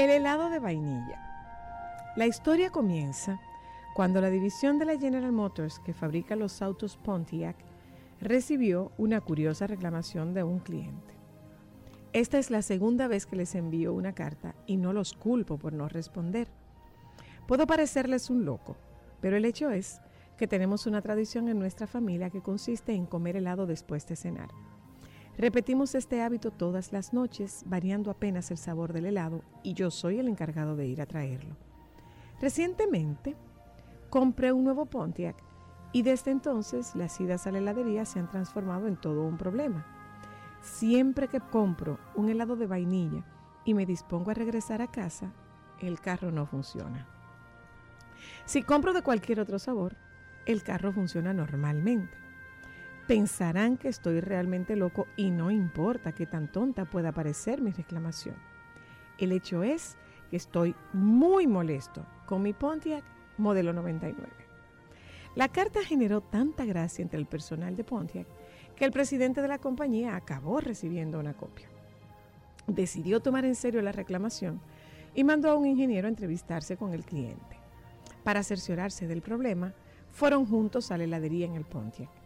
El helado de vainilla. La historia comienza cuando la división de la General Motors que fabrica los autos Pontiac recibió una curiosa reclamación de un cliente. Esta es la segunda vez que les envío una carta y no los culpo por no responder. Puedo parecerles un loco, pero el hecho es que tenemos una tradición en nuestra familia que consiste en comer helado después de cenar. Repetimos este hábito todas las noches, variando apenas el sabor del helado, y yo soy el encargado de ir a traerlo. Recientemente compré un nuevo Pontiac y desde entonces las idas a la heladería se han transformado en todo un problema. Siempre que compro un helado de vainilla y me dispongo a regresar a casa, el carro no funciona. Si compro de cualquier otro sabor, el carro funciona normalmente. Pensarán que estoy realmente loco y no importa que tan tonta pueda parecer mi reclamación. El hecho es que estoy muy molesto con mi Pontiac modelo 99. La carta generó tanta gracia entre el personal de Pontiac que el presidente de la compañía acabó recibiendo una copia. Decidió tomar en serio la reclamación y mandó a un ingeniero a entrevistarse con el cliente. Para cerciorarse del problema, fueron juntos a la heladería en el Pontiac.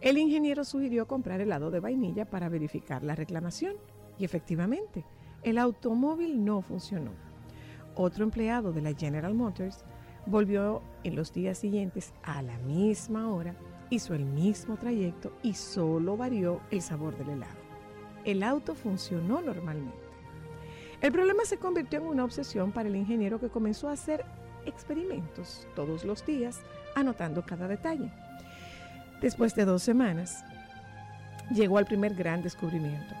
El ingeniero sugirió comprar helado de vainilla para verificar la reclamación y efectivamente, el automóvil no funcionó. Otro empleado de la General Motors volvió en los días siguientes a la misma hora, hizo el mismo trayecto y solo varió el sabor del helado. El auto funcionó normalmente. El problema se convirtió en una obsesión para el ingeniero que comenzó a hacer experimentos todos los días, anotando cada detalle. Después de dos semanas, llegó al primer gran descubrimiento.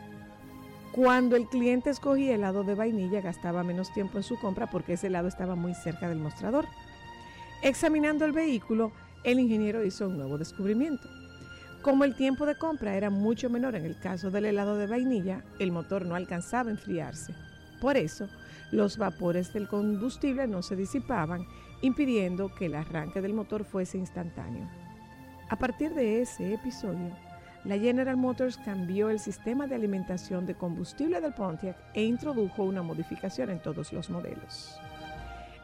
Cuando el cliente escogía helado de vainilla, gastaba menos tiempo en su compra porque ese helado estaba muy cerca del mostrador. Examinando el vehículo, el ingeniero hizo un nuevo descubrimiento. Como el tiempo de compra era mucho menor en el caso del helado de vainilla, el motor no alcanzaba a enfriarse. Por eso, los vapores del combustible no se disipaban, impidiendo que el arranque del motor fuese instantáneo. A partir de ese episodio, la General Motors cambió el sistema de alimentación de combustible del Pontiac e introdujo una modificación en todos los modelos.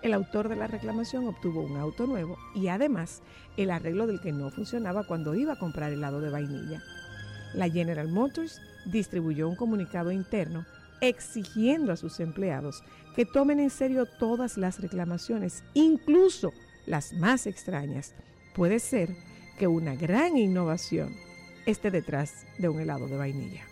El autor de la reclamación obtuvo un auto nuevo y además el arreglo del que no funcionaba cuando iba a comprar helado de vainilla. La General Motors distribuyó un comunicado interno exigiendo a sus empleados que tomen en serio todas las reclamaciones, incluso las más extrañas. Puede ser que una gran innovación esté detrás de un helado de vainilla.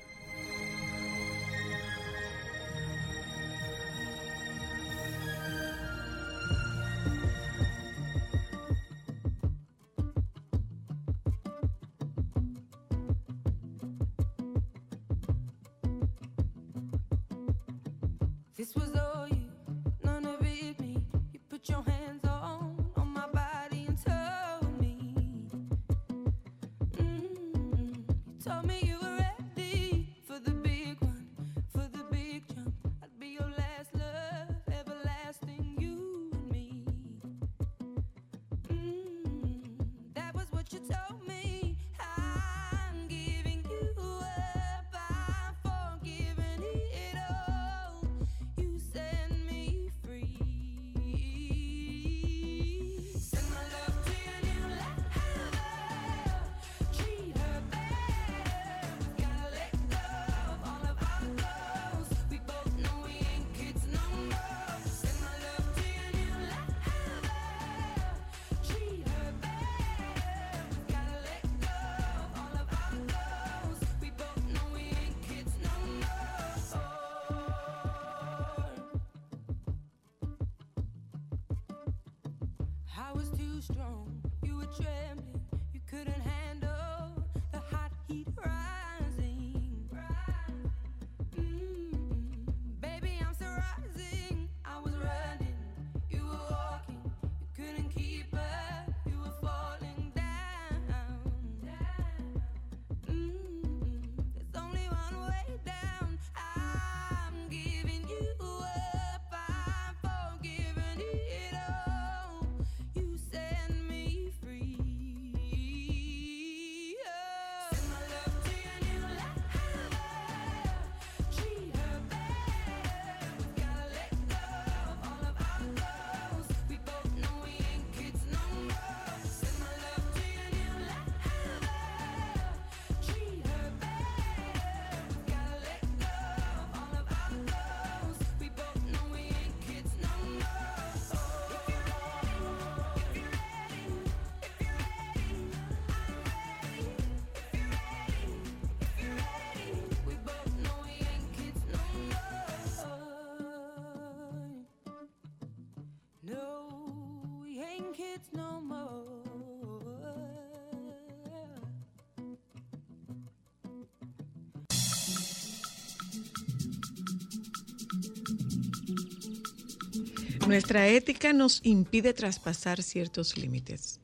Nuestra ética nos impide traspasar ciertos límites.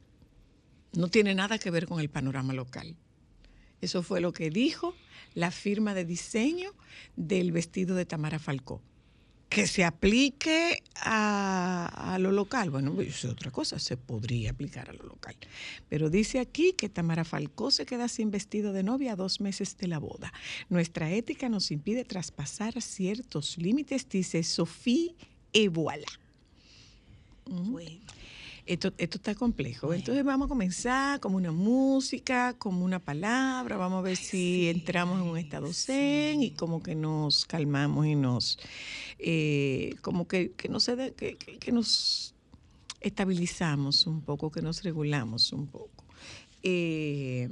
No tiene nada que ver con el panorama local. Eso fue lo que dijo la firma de diseño del vestido de Tamara Falcó. Que se aplique a, lo local, bueno, pues, es otra cosa, se podría aplicar a lo local. Pero dice aquí que Tamara Falcó se queda sin vestido de novia a dos meses de la boda. Nuestra ética nos impide traspasar ciertos límites, dice Sofía et voilà. Bueno, Esto, esto está complejo. Entonces vamos a comenzar como una música, como una palabra, vamos a ver si entramos en un estado zen y como que nos calmamos y nos, eh, como que, que, no se de- que, que- que nos estabilizamos un poco, que nos regulamos un poco. Eh,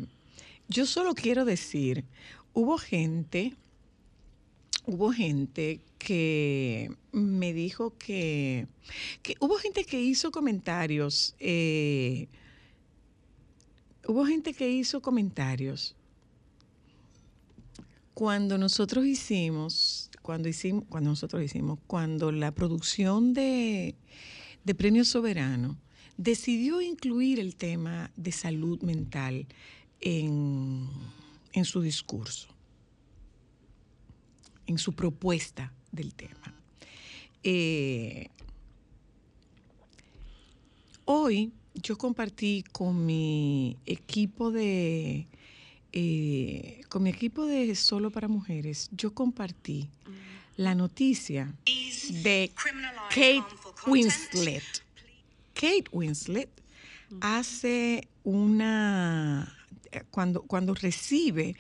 yo solo quiero decir, hubo gente, hubo gente que me dijo que, que hubo gente que hizo comentarios, eh, hubo gente que hizo comentarios. Cuando nosotros hicimos, cuando hicimos, cuando nosotros hicimos, cuando la producción de, de Premio Soberano decidió incluir el tema de salud mental en, en su discurso, en su propuesta del tema. Eh, hoy yo compartí con mi equipo de eh, con mi equipo de Solo para Mujeres, yo compartí la noticia de Kate Winslet. Kate Winslet hace una cuando cuando recibe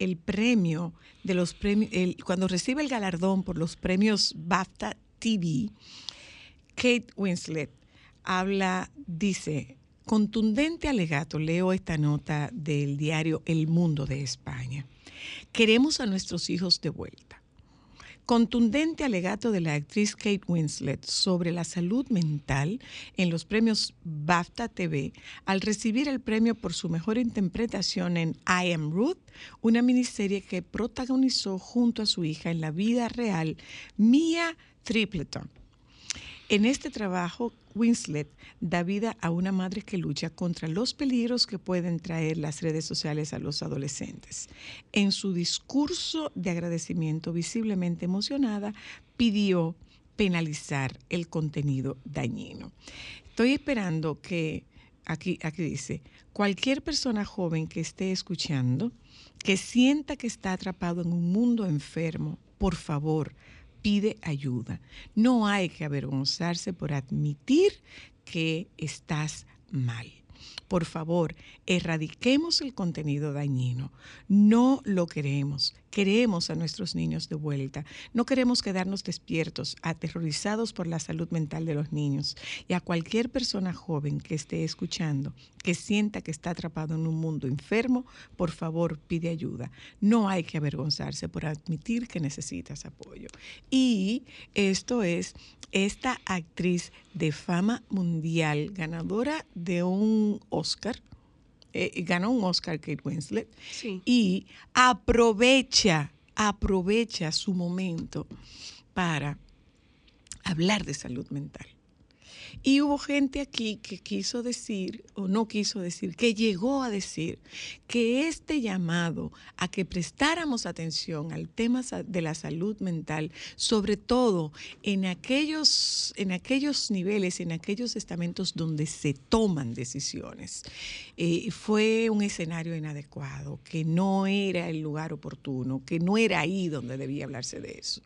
el premio de los premios cuando recibe el galardón por los premios BAFTA TV Kate Winslet habla dice contundente alegato leo esta nota del diario El Mundo de España. Queremos a nuestros hijos de vuelta contundente alegato de la actriz Kate Winslet sobre la salud mental en los premios BAFTA TV al recibir el premio por su mejor interpretación en I Am Ruth, una miniserie que protagonizó junto a su hija en la vida real, Mia Tripleton. En este trabajo, Winslet da vida a una madre que lucha contra los peligros que pueden traer las redes sociales a los adolescentes. En su discurso de agradecimiento visiblemente emocionada, pidió penalizar el contenido dañino. Estoy esperando que, aquí, aquí dice, cualquier persona joven que esté escuchando, que sienta que está atrapado en un mundo enfermo, por favor, pide ayuda. No hay que avergonzarse por admitir que estás mal. Por favor, erradiquemos el contenido dañino. No lo queremos. Queremos a nuestros niños de vuelta. No queremos quedarnos despiertos, aterrorizados por la salud mental de los niños. Y a cualquier persona joven que esté escuchando, que sienta que está atrapado en un mundo enfermo, por favor pide ayuda. No hay que avergonzarse por admitir que necesitas apoyo. Y esto es esta actriz de fama mundial, ganadora de un Oscar, eh, ganó un Oscar Kate Winslet Sí. y aprovecha, aprovecha su momento para hablar de salud mental. Y hubo gente aquí que quiso decir, o no quiso decir, que llegó a decir que este llamado a que prestáramos atención al tema de la salud mental, sobre todo en aquellos, en aquellos niveles, en aquellos estamentos donde se toman decisiones, eh, fue un escenario inadecuado, que no era el lugar oportuno, que no era ahí donde debía hablarse de eso.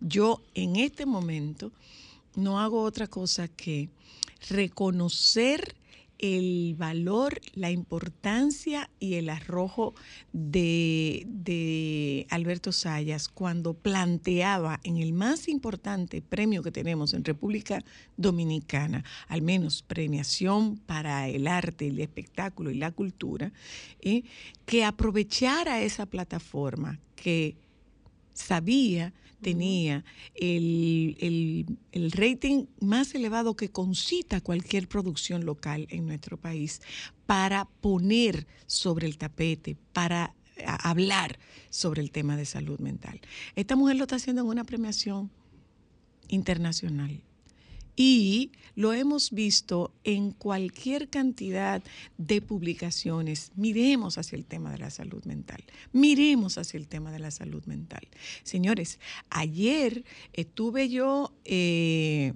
Yo en este momento no hago otra cosa que reconocer el valor, la importancia y el arrojo de, Alberto Sayas cuando planteaba en el más importante premio que tenemos en República Dominicana, al menos premiación para el arte, el espectáculo y la cultura, ¿eh? que aprovechara esa plataforma que sabía tenía el, el- el rating más elevado que concita cualquier producción local en nuestro país para poner sobre el tapete, para hablar sobre el tema de salud mental. Esta mujer lo está haciendo en una premiación internacional. Y lo hemos visto en cualquier cantidad de publicaciones. Miremos hacia el tema de la salud mental. Miremos hacia el tema de la salud mental. Señores, ayer estuve yo eh,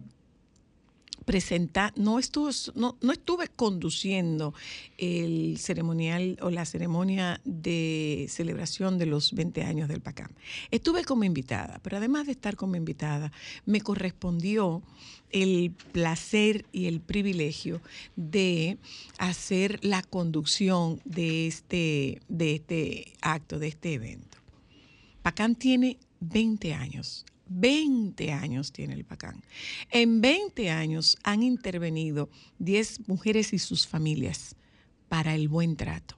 presenta, no estuve, no, no estuve conduciendo el ceremonial o la ceremonia de celebración de los 20 años del PACAM. Estuve como invitada, pero además de estar como invitada, me correspondió el placer y el privilegio de hacer la conducción de este, de este acto, de este evento. PACAN tiene 20 años. 20 años tiene el PACAN. En 20 años han intervenido 10 mujeres y sus familias para el buen trato.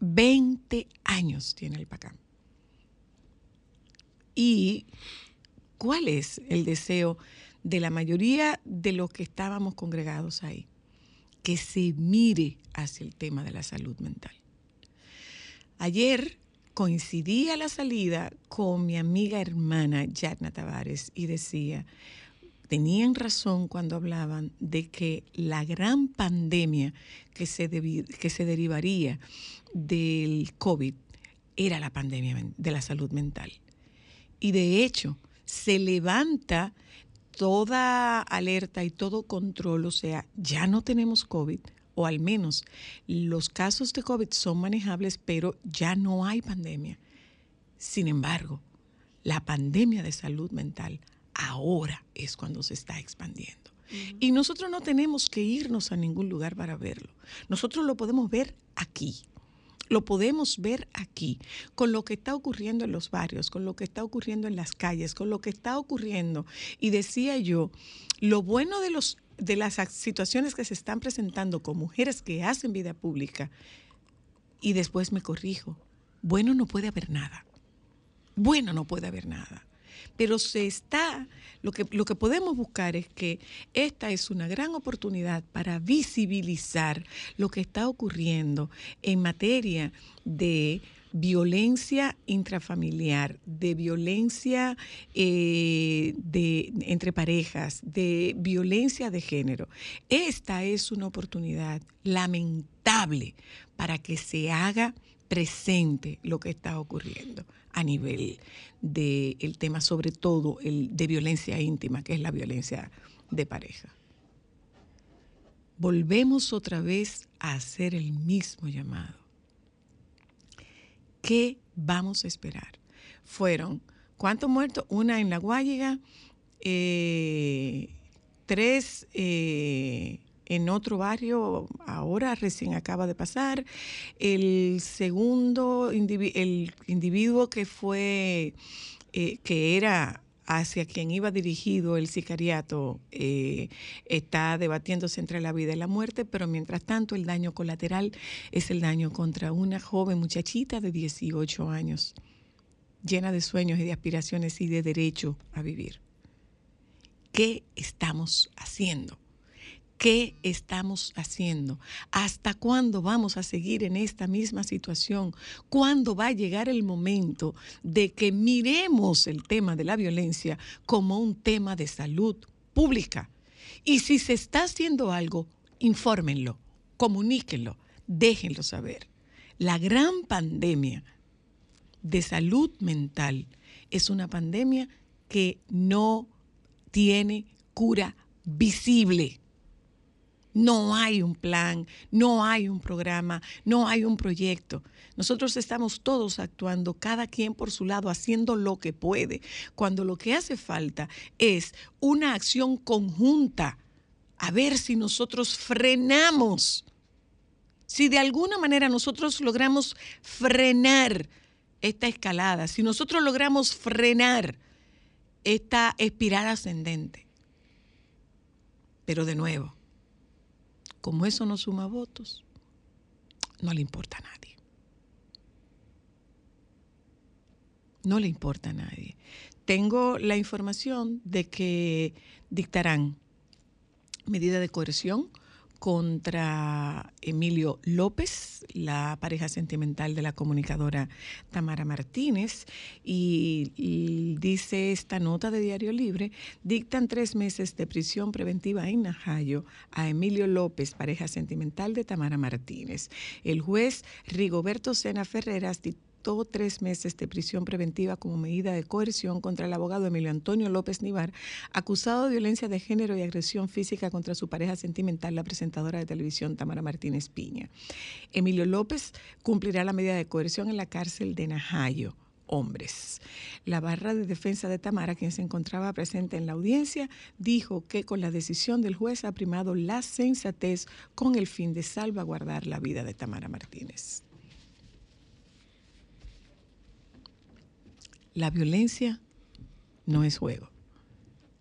20 años tiene el PACAN. ¿Y cuál es el deseo de la mayoría de los que estábamos congregados ahí? Que se mire hacia el tema de la salud mental. Ayer coincidí a la salida con mi amiga hermana Yadna Tavares y decía, tenían razón cuando hablaban de que la gran pandemia que se, que se derivaría del COVID era la pandemia de la salud mental. Y de hecho, se levanta toda alerta y todo control, o sea, ya no tenemos COVID, o al menos los casos de COVID son manejables, pero ya no hay pandemia. Sin embargo, la pandemia de salud mental ahora es cuando se está expandiendo. Y nosotros no tenemos que irnos a ningún lugar para verlo. Nosotros lo podemos ver aquí. Lo podemos ver aquí, con lo que está ocurriendo en los barrios, con lo que está ocurriendo en las calles, con lo que está ocurriendo. Y decía yo, lo bueno de, los, de las ac- situaciones que se están presentando con mujeres que hacen vida pública, y después me corrijo, bueno no puede haber nada. Bueno no puede haber nada. Pero se está, lo que, lo que podemos buscar es que esta es una gran oportunidad para visibilizar lo que está ocurriendo en materia de violencia intrafamiliar, de violencia eh, de, entre parejas, de violencia de género. Esta es una oportunidad lamentable para que se haga presente lo que está ocurriendo a nivel del tema, sobre todo el de violencia íntima, que es la violencia de pareja. Volvemos otra vez a hacer el mismo llamado. ¿Qué vamos a esperar? Fueron, ¿cuántos muertos? Una en La Guayiga, eh, tres eh, en otro barrio, ahora recién acaba de pasar. El segundo, el individuo que fue, eh, que era hacia quien iba dirigido el sicariato, eh, está debatiéndose entre la vida y la muerte, pero mientras tanto el daño colateral es el daño contra una joven muchachita de 18 años, llena de sueños y de aspiraciones y de derecho a vivir. ¿Qué estamos haciendo? ¿Qué estamos haciendo? ¿Hasta cuándo vamos a seguir en esta misma situación? ¿Cuándo va a llegar el momento de que miremos el tema de la violencia como un tema de salud pública? Y si se está haciendo algo, infórmenlo, comuníquenlo, déjenlo saber. La gran pandemia de salud mental es una pandemia que no tiene cura visible. No hay un plan, no hay un programa, no hay un proyecto. Nosotros estamos todos actuando, cada quien por su lado, haciendo lo que puede, cuando lo que hace falta es una acción conjunta, a ver si nosotros frenamos, si de alguna manera nosotros logramos frenar esta escalada, si nosotros logramos frenar esta espiral ascendente. Pero de nuevo, como eso no suma votos, no le importa a nadie. No le importa a nadie. Tengo la información de que dictarán medida de coerción contra Emilio López, la pareja sentimental de la comunicadora Tamara Martínez, y, dice esta nota de Diario Libre, dictan tres meses de prisión preventiva en Najayo a Emilio López, pareja sentimental de Tamara Martínez. El juez Rigoberto Sena Ferreras tres meses de prisión preventiva como medida de coerción contra el abogado Emilio Antonio López Nivar, acusado de violencia de género y agresión física contra su pareja sentimental, la presentadora de televisión Tamara Martínez Piña. Emilio López cumplirá la medida de coerción en la cárcel de Najayo hombres. La barra de defensa de Tamara, quien se encontraba presente en la audiencia, dijo que con la decisión del juez ha primado la sensatez con el fin de salvaguardar la vida de Tamara Martínez. La violencia no es juego.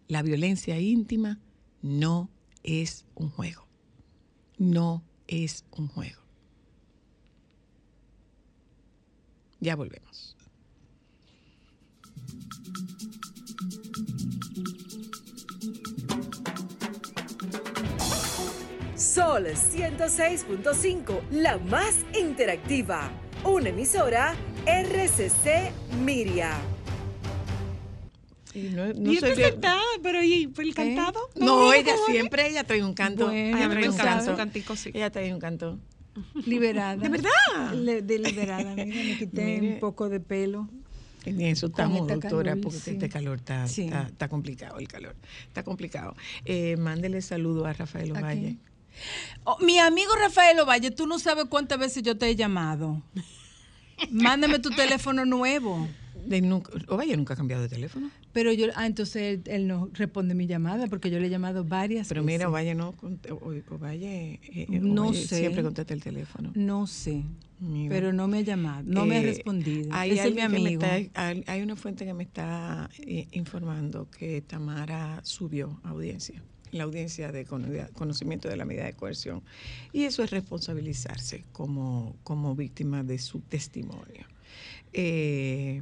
La violencia íntima no es un juego. No es un juego. Ya volvemos. Sol 106.5, la más interactiva. Una emisora RCC Miria. Y no, no y sentada, pero ¿y el cantado? No, ella siempre, ella trae un canto. Bueno, ella trae un canto. un cantico, sí. Ella trae un canto. Liberada. ¿De verdad? Le- de liberada, mira, me quité Mire. un poco de pelo. En eso estamos, esta doctora, calor, porque sí. este calor está, Sí. está, está complicado, el calor. Está complicado. Eh, mándele saludo a Rafael ¿A Ovalle. Oh, mi amigo Rafael Ovalle, tú no sabes cuántas veces yo te he llamado. Mándame tu teléfono nuevo. De nunca- Ovalle nunca ha cambiado de teléfono. Pero yo, ah, entonces él, él no responde mi llamada porque yo le he llamado varias Pero veces. mira, Ovalle no, Ovalle, eh, eh, No Ovalle sé. siempre contesta el teléfono. No sé, Mira. pero no me ha llamado, no me ha Eh, respondido. Hay, es mi amigo. está- hay, hay una fuente que me está eh, informando que Tamara subió a audiencia, la audiencia de cono- conocimiento de la medida de coerción. Y eso es responsabilizarse como, como víctima de su testimonio. Eh,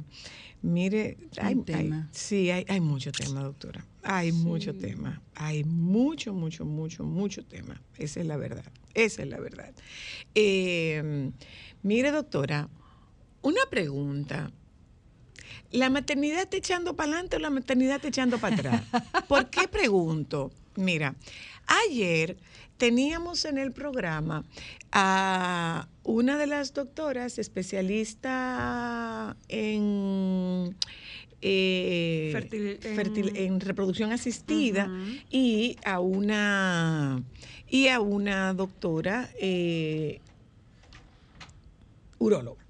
mire, hay, hay- tema. sí, hay, hay mucho tema, doctora. Hay mucho tema. Hay mucho, mucho, mucho, mucho tema. Esa es la verdad. Esa es la verdad. Eh, mire, doctora, una pregunta. ¿La maternidad está echando para adelante o la maternidad está echando para atrás? ¿Por qué pregunto? Mira, ayer teníamos en el programa a una de las doctoras especialista en, eh, Fertil- en- fertil- en reproducción asistida y a una y a una doctora eh, uróloga.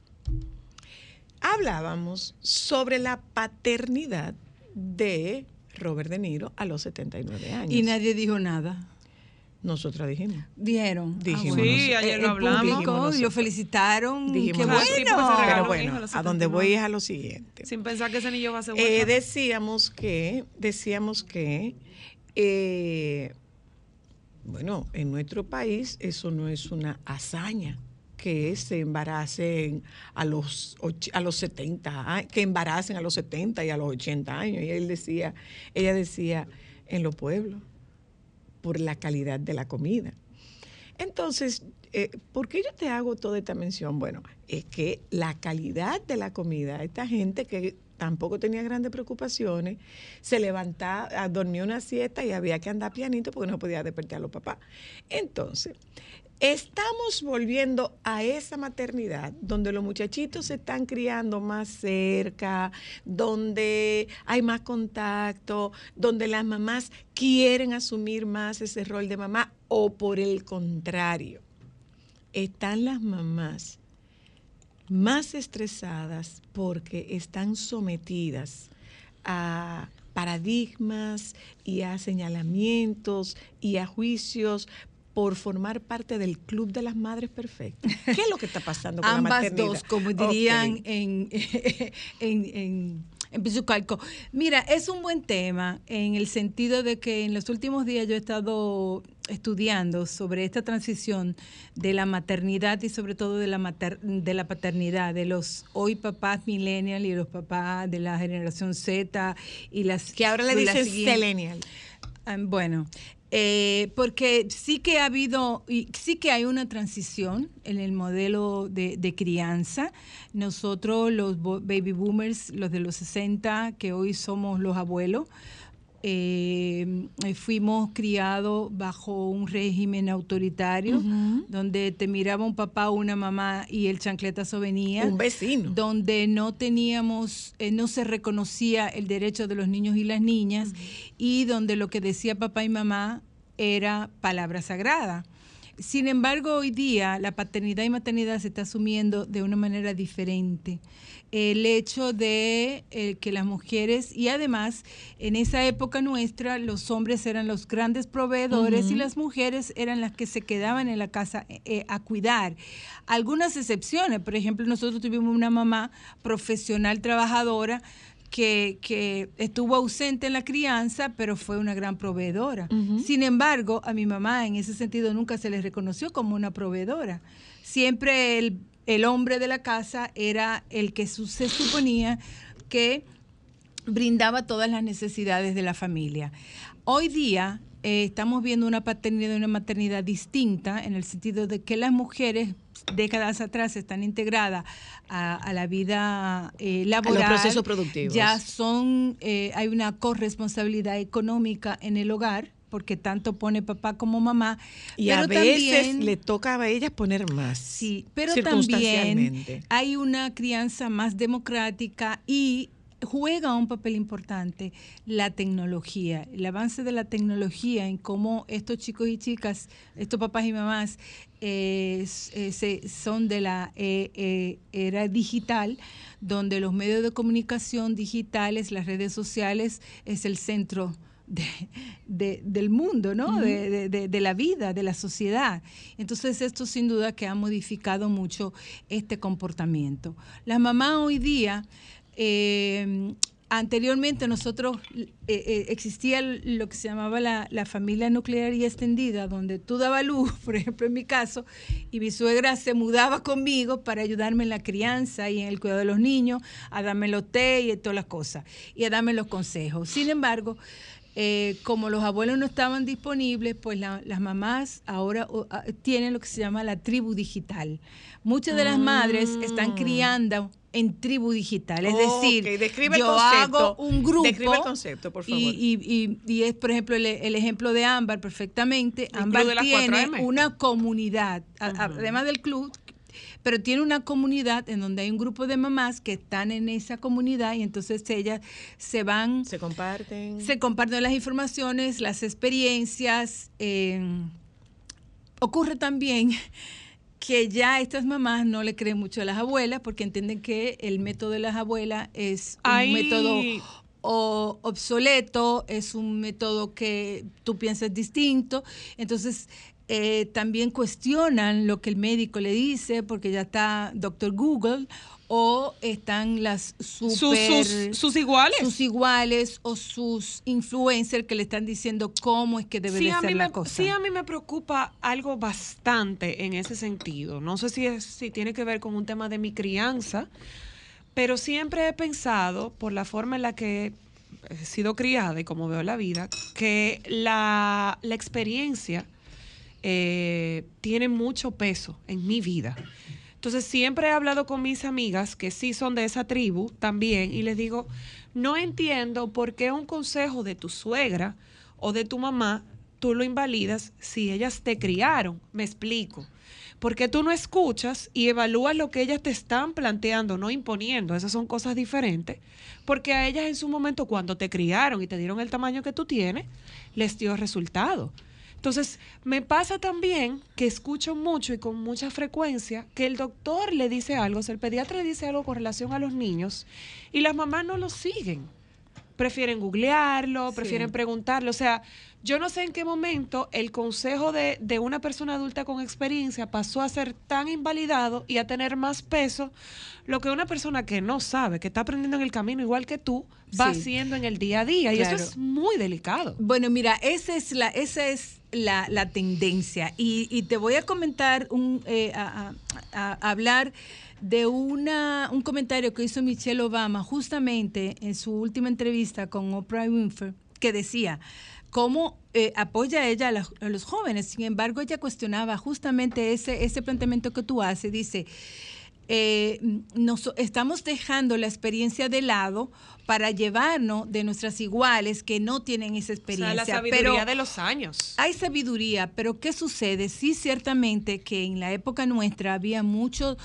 Hablábamos sobre la paternidad de Robert De Niro a los 79 años. Y nadie dijo nada. Nosotras dijimos. Dijeron. Ah, Dijimos bueno. Sí, ayer El- lo hablamos. lo felicitaron. Dijimos ¡Qué bueno! regaló Pero un bueno, a a donde 79. voy es a lo siguiente. Sin pensar que ese niño va a ser Eh, bueno. decíamos que, decíamos que, eh, bueno, en nuestro país eso no es una hazaña que se embaracen a los, a los 70 años, que embaracen a los 70 y a los 80 años. Y él decía, ella decía, en los pueblos, por la calidad de la comida. Entonces, eh, ¿por qué yo te hago toda esta mención? Bueno, es que la calidad de la comida, esta gente que tampoco tenía grandes preocupaciones, se levantaba, ah, dormía una siesta y había que andar pianito porque no podía despertar a los papás. Entonces, estamos volviendo a esa maternidad donde los muchachitos se están criando más cerca, donde hay más contacto, donde las mamás quieren asumir más ese rol de mamá o por el contrario, están las mamás más estresadas porque están sometidas a paradigmas y a señalamientos y a juicios por formar parte del club de las madres perfectas. ¿Qué es lo que está pasando con la Ambas maternidad? dos, como dirían en, en, en, en Pizucalco. Mira, es un buen tema en el sentido de que en los últimos días yo he estado estudiando sobre esta transición de la maternidad y sobre todo de la, mater- de la paternidad, de los hoy papás millennial y los papás de la generación Z y las Que ahora le dicen selenial. Ah, Bueno, eh, porque sí que ha habido, sí que hay una transición en el modelo de, de crianza. Nosotros, los baby boomers, los de los 60, que hoy somos los abuelos, eh, eh, fuimos criados bajo un régimen autoritario, donde te miraba un papá o una mamá y el chancletazo venía Un vecino. donde no teníamos, eh, no se reconocía el derecho de los niños y las niñas y donde lo que decía papá y mamá era palabra sagrada. Sin embargo, hoy día la paternidad y maternidad se está asumiendo de una manera diferente. El hecho de eh, que las mujeres, y además en esa época nuestra, los hombres eran los grandes proveedores y las mujeres eran las que se quedaban en la casa eh, eh, a cuidar. Algunas excepciones, por ejemplo, nosotros tuvimos una mamá profesional trabajadora que, que estuvo ausente en la crianza, pero fue una gran proveedora. Sin embargo, a mi mamá en ese sentido nunca se le reconoció como una proveedora. Siempre el, el hombre de la casa era el que su- se suponía que brindaba todas las necesidades de la familia. Hoy día eh, estamos viendo una paternidad y una maternidad distinta en el sentido de que las mujeres décadas atrás están integradas a, a la vida eh, laboral. procesos productivos. Ya son, eh, hay una corresponsabilidad económica en el hogar porque tanto pone papá como mamá. Y a veces también- le toca a ellas poner más. Sí, pero también hay una crianza más democrática y juega un papel importante la tecnología, el avance de la tecnología en cómo estos chicos y chicas, estos papás y mamás eh, eh, se- son de la eh, eh, era digital, donde los medios de comunicación digitales, las redes sociales, es el centro de, de- del mundo, ¿no? de, de- de- de la vida, de la sociedad. Entonces esto sin duda que ha modificado mucho este comportamiento. La mamá hoy día, eh, anteriormente nosotros eh, eh, existía lo que se llamaba la, la familia nuclear y extendida, donde tú dabas luz, por ejemplo en mi caso, y mi suegra se mudaba conmigo para ayudarme en la crianza y en el cuidado de los niños, a darme los té y todas las cosas, y a darme los consejos. Sin embargo, eh, como los abuelos no estaban disponibles, pues la- las mamás ahora a- tienen lo que se llama la tribu digital. Muchas de las madres están criando en tribu digital, es decir, describe el yo concepto. hago un grupo Describe el concepto, por favor. y, y- y- y es, por ejemplo, el, el ejemplo de Ámbar perfectamente. Ámbar tiene 4M. una comunidad, además del club, pero tiene una comunidad en donde hay un grupo de mamás que están en esa comunidad y entonces ellas se van Se comparten. se comparten las informaciones, las experiencias. eh, ocurre también que ya estas mamás no le creen mucho a las abuelas porque entienden que el método de las abuelas es un método o obsoleto, es un método que tú piensas distinto. Entonces, eh, también cuestionan lo que el médico le dice, porque ya está doctor Google, o están las Sus, super, sus, sus iguales. sus iguales o sus influencers que le están diciendo cómo es que debe sí, de ser la me, cosa. sí, a mí me preocupa algo bastante en ese sentido. No sé si, es, si tiene que ver con un tema de mi crianza, pero siempre he pensado, por la forma en la que he sido criada y como veo la vida, que la, la experiencia eh, tiene mucho peso en mi vida. Entonces siempre he hablado con mis amigas que sí son de esa tribu también y les digo, no entiendo por qué un consejo de tu suegra o de tu mamá tú lo invalidas si ellas te criaron. Me explico. Porque tú no escuchas y evalúas lo que ellas te están planteando, no imponiendo. Esas son cosas diferentes. Porque a ellas en su momento, cuando te criaron y te dieron el tamaño que tú tienes, les dio resultado. Entonces, me pasa también que escucho mucho y con mucha frecuencia que el doctor le dice algo, o sea, el pediatra le dice algo con relación a los niños y las mamás no lo siguen. Prefieren googlearlo, Sí. prefieren preguntarlo. O sea, yo no sé en qué momento el consejo de, de una persona adulta con experiencia pasó a ser tan invalidado y a tener más peso lo que una persona que no sabe, que está aprendiendo en el camino igual que tú, va Sí. haciendo en el día a día. Y Claro. eso es muy delicado. Bueno, mira, esa es la, esa es la, la tendencia. Y, y te voy a comentar, un, eh, a, a- a- a hablar de una, un comentario que hizo Michelle Obama justamente en su última entrevista con Oprah Winfrey, que decía cómo eh, apoya ella a, los- a los jóvenes. Sin embargo, ella cuestionaba justamente ese, ese planteamiento que tú haces. Dice, eh, nos, estamos dejando la experiencia de lado para llevarnos de nuestras iguales que no tienen esa O experiencia. sea, la sabiduría pero de los años. hay sabiduría, pero ¿qué sucede? Sí, ciertamente que en la época nuestra había mucho,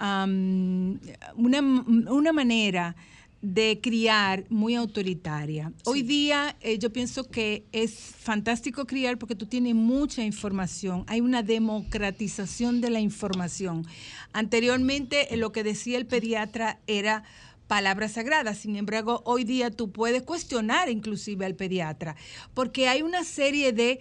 una, una manera de criar muy autoritaria. Hoy día eh, yo pienso que es fantástico criar porque tú tienes mucha información, hay una democratización de la información. Anteriormente eh, lo que decía el pediatra era palabras sagradas, sin embargo hoy día tú puedes cuestionar inclusive al pediatra porque hay una serie de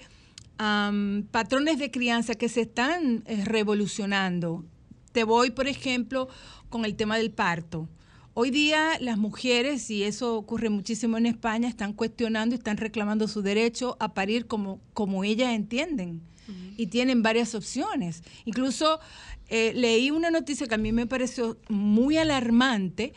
patrones de crianza que se están eh, revolucionando. Te voy, por ejemplo, con el tema del parto. Hoy día las mujeres, y eso ocurre muchísimo en España, están cuestionando y están reclamando su derecho a parir como, como ellas entienden. Y tienen varias opciones. Incluso eh, leí una noticia que a mí me pareció muy alarmante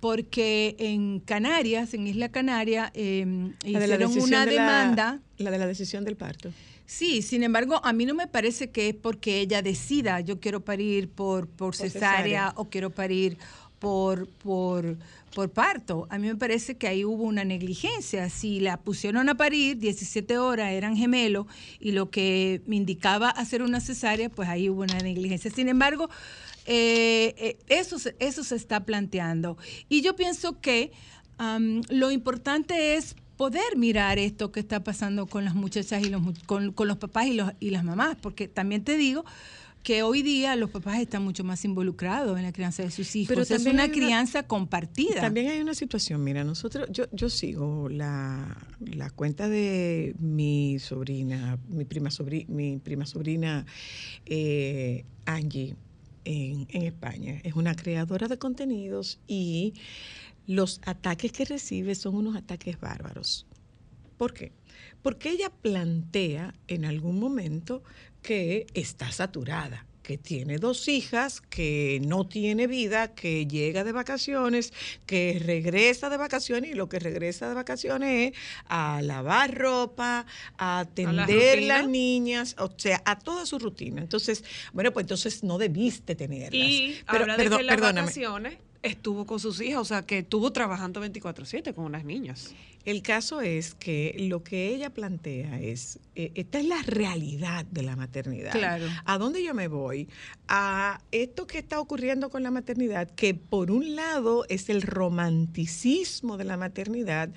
porque en Canarias, en Isla Canaria, eh, de hicieron una de la- demanda. La, de la decisión del parto. Sí, sin embargo, a mí no me parece que es porque ella decida, yo quiero parir por, por cesárea, cesárea. o quiero parir por, por, por parto. A mí me parece que ahí hubo una negligencia. Si la pusieron a parir, 17 horas eran gemelos, y lo que me indicaba hacer una cesárea, pues ahí hubo una negligencia. Sin embargo, eh, eh, eso, se- eso se está planteando. Y yo pienso que lo importante es poder mirar esto que está pasando con las muchachas y los, con, con los papás y, los, y las mamás, porque también te digo que hoy día los papás están mucho más involucrados en la crianza de sus hijos. Pero es una crianza compartida. También hay una situación, mira, nosotros, yo, yo sigo la, la cuenta de mi sobrina, mi prima, sobri- mi prima sobrina eh, Angie en, en España. Es una creadora de contenidos y los ataques que recibe son unos ataques bárbaros. ¿Por qué? Porque ella plantea en algún momento que está saturada, que tiene dos hijas, que no tiene vida, que llega de vacaciones, que regresa de vacaciones y lo que regresa de vacaciones es a lavar ropa, a atender las niñas, o sea, a toda su rutina. Entonces, bueno, pues entonces no debiste tenerlas. Y Pero, habla de que las perdóname. vacaciones estuvo con sus hijas, o sea, que estuvo trabajando 24/7 con unas niñas. El caso es que lo que ella plantea es, eh, esta es la realidad de la maternidad. Claro. ¿A dónde yo me voy? A esto que está ocurriendo con la maternidad, que por un lado es el romanticismo de la maternidad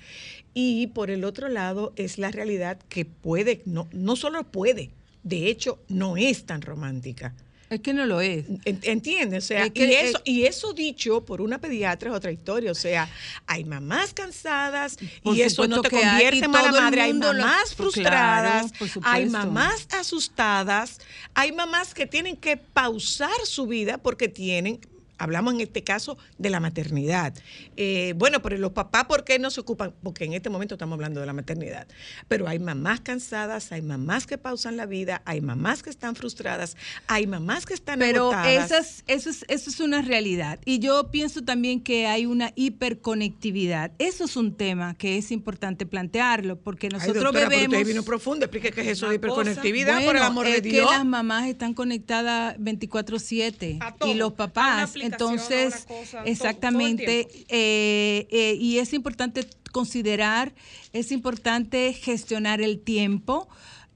y por el otro lado es la realidad que puede, no, no solo puede, de hecho no es tan romántica. Es que no lo es. En- ¿Entiendes? O sea, Es que, y, eso, y eso dicho por una pediatra es otra historia. O sea, hay mamás cansadas Por y eso no te convierte en mala madre. Hay lo- mamás frustradas, claro, hay mamás asustadas, hay mamás que tienen que pausar su vida porque tienen... Hablamos en este caso de la maternidad. Eh, bueno, pero los papás, ¿por qué no se ocupan? Porque en este momento estamos hablando de la maternidad. Pero hay mamás cansadas, hay mamás que pausan la vida, hay mamás que están frustradas, hay mamás que están Pero agotadas. esas, eso, es, eso es una realidad. Y yo pienso también que hay una hiperconectividad. Eso es un tema que es importante plantearlo, porque Ay, nosotros doctora, pero bebemos... usted vino profundo. Explique qué es eso de hiperconectividad, por el Bueno, amor es de Dios. que las mamás están conectadas 24/7 A todo, y los papás. Entonces, todo, todo exactamente, eh, eh, y es importante considerar, es importante gestionar el tiempo,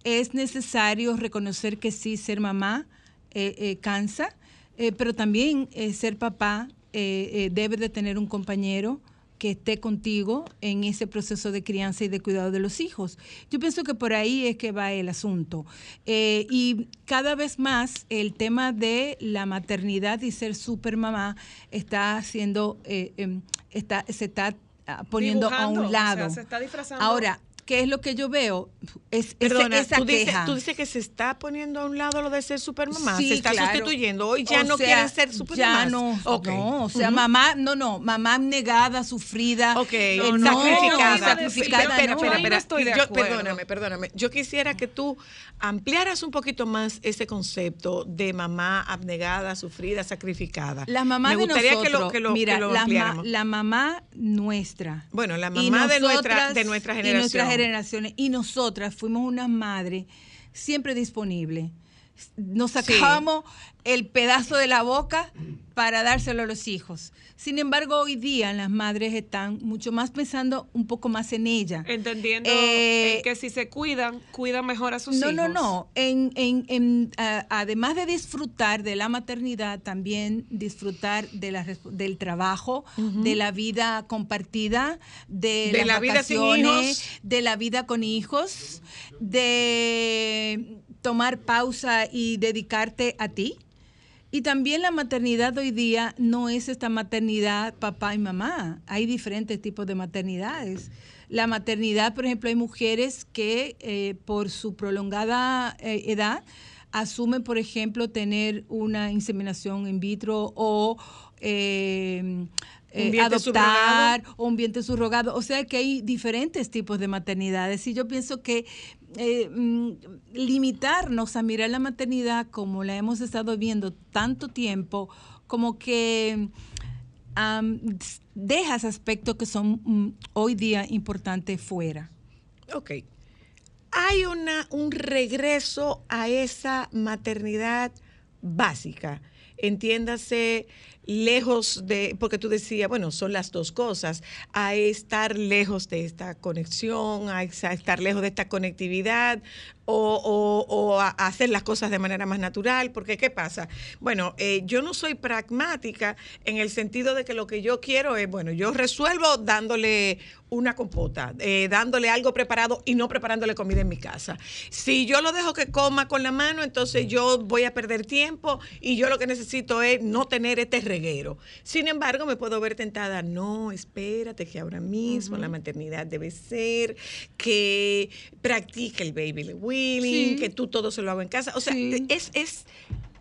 es necesario reconocer que sí, ser mamá eh, eh, cansa, eh, pero también ser papá debe de tener un compañero que esté contigo en ese proceso de crianza y de cuidado de los hijos. Yo pienso que por ahí es que va el asunto. Eh, y cada vez más el tema de la maternidad y ser supermamá está siendo, eh, em, está, se está ah, poniendo a o un sea, lado. se está disfrazando. Ahora, ¿qué es lo que yo veo? Es, Perdona, esa tú dices, queja. tú dices que se está poniendo a un lado lo de ser supermamá. Sí, se está claro. sustituyendo. Hoy ya O no sea, quieren ser supermamás. Ya no, Ok. no, o sea, Ujú. mamá, no, no, mamá abnegada, sufrida, Ok, eh, no, no, sacrificada. sacrificada, Espera, no. espera, espera. Yo no estoy de Yo- perdóname, perdóname. Yo quisiera que tú ampliaras un poquito más ese concepto de mamá abnegada, sufrida, sacrificada. Las mamás Me de gustaría nosotros, que lo, que lo, mira, que lo la, ma- la mamá nuestra. Bueno, la mamá de nuestra, nosotras- de nuestra Y generación. Generaciones. Y nosotras fuimos unas madres siempre disponibles. Nos Sí. sacábamos el pedazo de la boca para dárselo a los hijos. Sin embargo, hoy día las madres están mucho más pensando un poco más en ella. Entendiendo Eh, en que si se cuidan, cuidan mejor a sus no, hijos. no, no. En, en- en, a- además de disfrutar de la maternidad, también disfrutar de la, del trabajo, de la vida compartida, de, De las la vida sin vacaciones, hijos. de la vida con hijos, de tomar pausa y dedicarte a ti. Y también la maternidad hoy día no es esta maternidad papá y mamá. Hay diferentes tipos de maternidades. La maternidad, por ejemplo, hay mujeres que eh, por su prolongada eh, edad asumen, por ejemplo, tener una inseminación in vitro o eh, eh, adoptar o un vientre subrogado. O sea que hay diferentes tipos de maternidades. Y yo pienso que eh, mm, limitarnos a mirar la maternidad como la hemos estado viendo tanto tiempo, como que am, dejas aspectos que son mm, hoy día importantes fuera. Ok. Hay una, un regreso a esa maternidad básica. Entiéndase, lejos de, porque tú decías, bueno, son las dos cosas, a estar lejos de esta conexión, a estar lejos de esta conectividad o, o- o a a hacer las cosas de manera más natural, porque ¿qué pasa? Bueno, eh, yo no soy pragmática en el sentido de que lo que yo quiero es, bueno, yo resuelvo dándole una compota, eh, dándole algo preparado y no preparándole comida en mi casa. Si yo lo dejo que coma con la mano, entonces yo voy a perder tiempo y yo lo que necesito es no tener este reguero. Sin embargo, me puedo ver tentada, no, espérate que ahora mismo la maternidad debe ser que practique el baby Sí. que tú todo se lo hago en casa. O sea, Sí. es, es,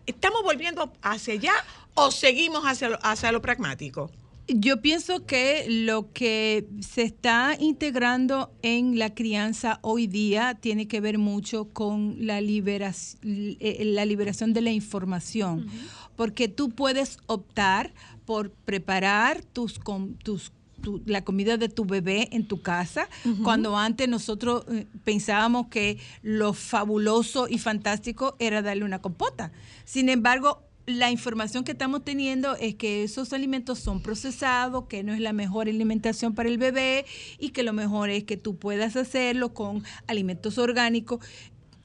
¿estamos volviendo hacia allá o seguimos hacia lo, hacia lo pragmático? Yo pienso que lo que se está integrando en la crianza hoy día tiene que ver mucho con la, liberación, la liberación de la información, porque tú puedes optar por preparar tus, tus tu- la comida de tu bebé en tu casa, cuando antes nosotros eh, pensábamos que lo fabuloso y fantástico era darle una compota. Sin embargo, la información que estamos teniendo es que esos alimentos son procesados, que no es la mejor alimentación para el bebé y que lo mejor es que tú puedas hacerlo con alimentos orgánicos.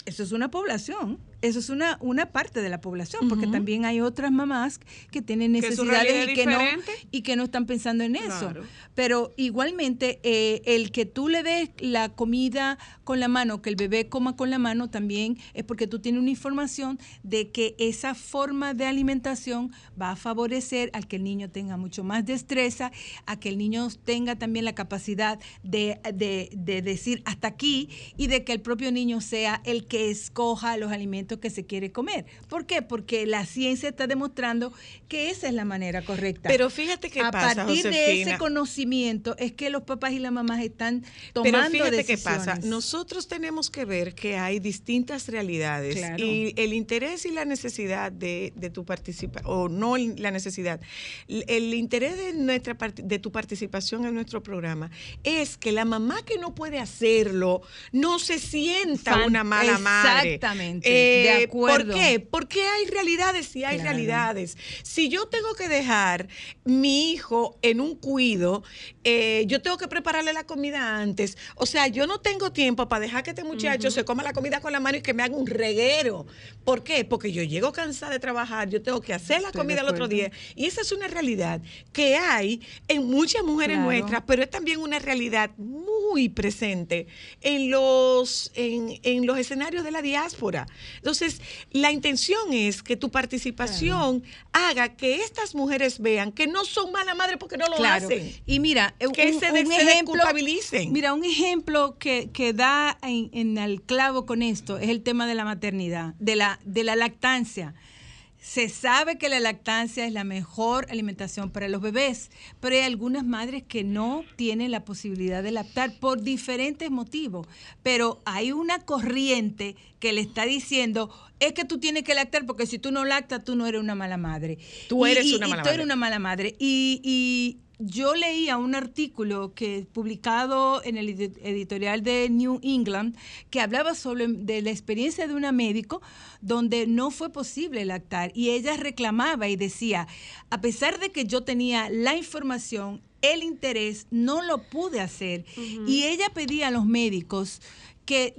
Eso es una población. Eso es una, una parte de la población, porque también hay otras mamás que tienen necesidades y que, no, y que no están pensando en eso. Claro. Pero igualmente, eh, el que tú le des la comida con la mano, que el bebé coma con la mano, también es porque tú tienes una información de que esa forma de alimentación va a favorecer al que el niño tenga mucho más destreza, a que el niño tenga también la capacidad de, de- de decir hasta aquí y de que el propio niño sea el que escoja los alimentos que se quiere comer. ¿Por qué? Porque la ciencia está demostrando que esa es la manera correcta. Pero fíjate qué a pasa, partir de ese conocimiento es que los papás y las mamás están Pero tomando fíjate qué pasa. Nosotros tenemos que ver que hay distintas realidades Claro. y el interés y la necesidad de, de tu participación, o no la necesidad, el, interés de, nuestra, de tu participación en nuestro programa es que la mamá que no puede hacerlo no se sienta Fan- una mala madre. Exactamente, de acuerdo. ¿Por qué? Porque hay realidades y hay Claro. realidades. Si yo tengo que dejar mi hijo en un cuido, eh, yo tengo que prepararle la comida antes. O sea, yo no tengo tiempo para dejar que este muchacho se coma la comida con la mano y que me haga un reguero. ¿Por qué? Porque yo llego cansada de trabajar, yo tengo que hacer la Estoy comida el otro día. Y esa es una realidad que hay en muchas mujeres Claro. nuestras, pero es también una realidad muy presente en los, en, en los escenarios de la diáspora. Entonces, la intención es que tu participación haga que estas mujeres vean que no son mala madre porque no lo Claro. hacen. Y mira, eh, Que un, se un se ejemplo, desculpabilicen. mira, un ejemplo que, que da en, en el clavo con esto es el tema de la maternidad, de la, de la lactancia. Se sabe que la lactancia es la mejor alimentación para los bebés, pero hay algunas madres que no tienen la posibilidad de lactar por diferentes motivos. Pero hay una corriente que le está diciendo, es que tú tienes que lactar porque si tú no lactas, tú no eres una mala madre. Tú eres y- una y mala tú eres madre. una mala madre. Y yo leía un artículo que publicado en el edi- editorial de New England que hablaba sobre de la experiencia de una médico donde no fue posible lactar y ella reclamaba y decía, a pesar de que yo tenía la información, el interés, no lo pude hacer. Y ella pedía a los médicos que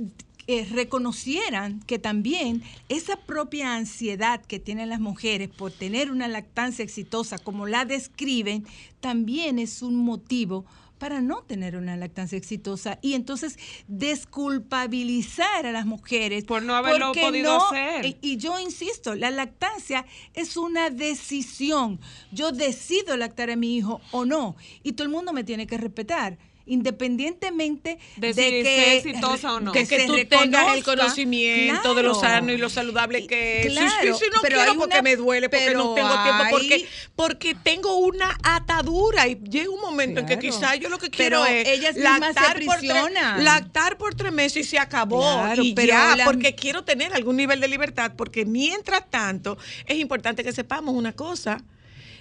eh, reconocieran que también esa propia ansiedad que tienen las mujeres por tener una lactancia exitosa, como la describen, también es un motivo para no tener una lactancia exitosa y entonces desculpabilizar a las mujeres Por no haberlo podido no- hacer. y- y yo insisto, la lactancia es una decisión. Yo decido lactar a mi hijo o no. Y todo el mundo me tiene que respetar. Independientemente De de, si que sea exitosa o no. De que tú tengas el conocimiento de lo sano y lo saludable que es. Sí, Claro, sí, sí, no pero quiero porque una- me duele, porque no tengo tiempo, porque, porque tengo una atadura y llega un momento en que quizás yo lo que Pero quiero es ellas se lactar por, tres, lactar por tres meses y se acabó. Claro, y pero ya, la- porque quiero tener algún nivel de libertad, porque mientras tanto es importante que sepamos una cosa.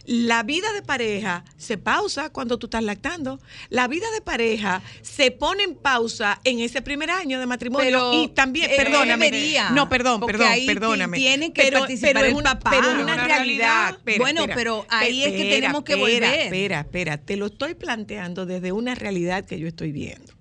La vida de pareja se pausa cuando tú estás lactando. La vida de pareja se pone en pausa en ese primer año de matrimonio. Pero, y también, eh, perdóname. debería, no, perdón, perdón, perdóname. tiene que participar es el una, papá. Pero es Pero una una realidad. Espera, Bueno, espera. pero ahí es que tenemos que volver. Espera, espera. Te lo estoy planteando desde una realidad que yo estoy viendo.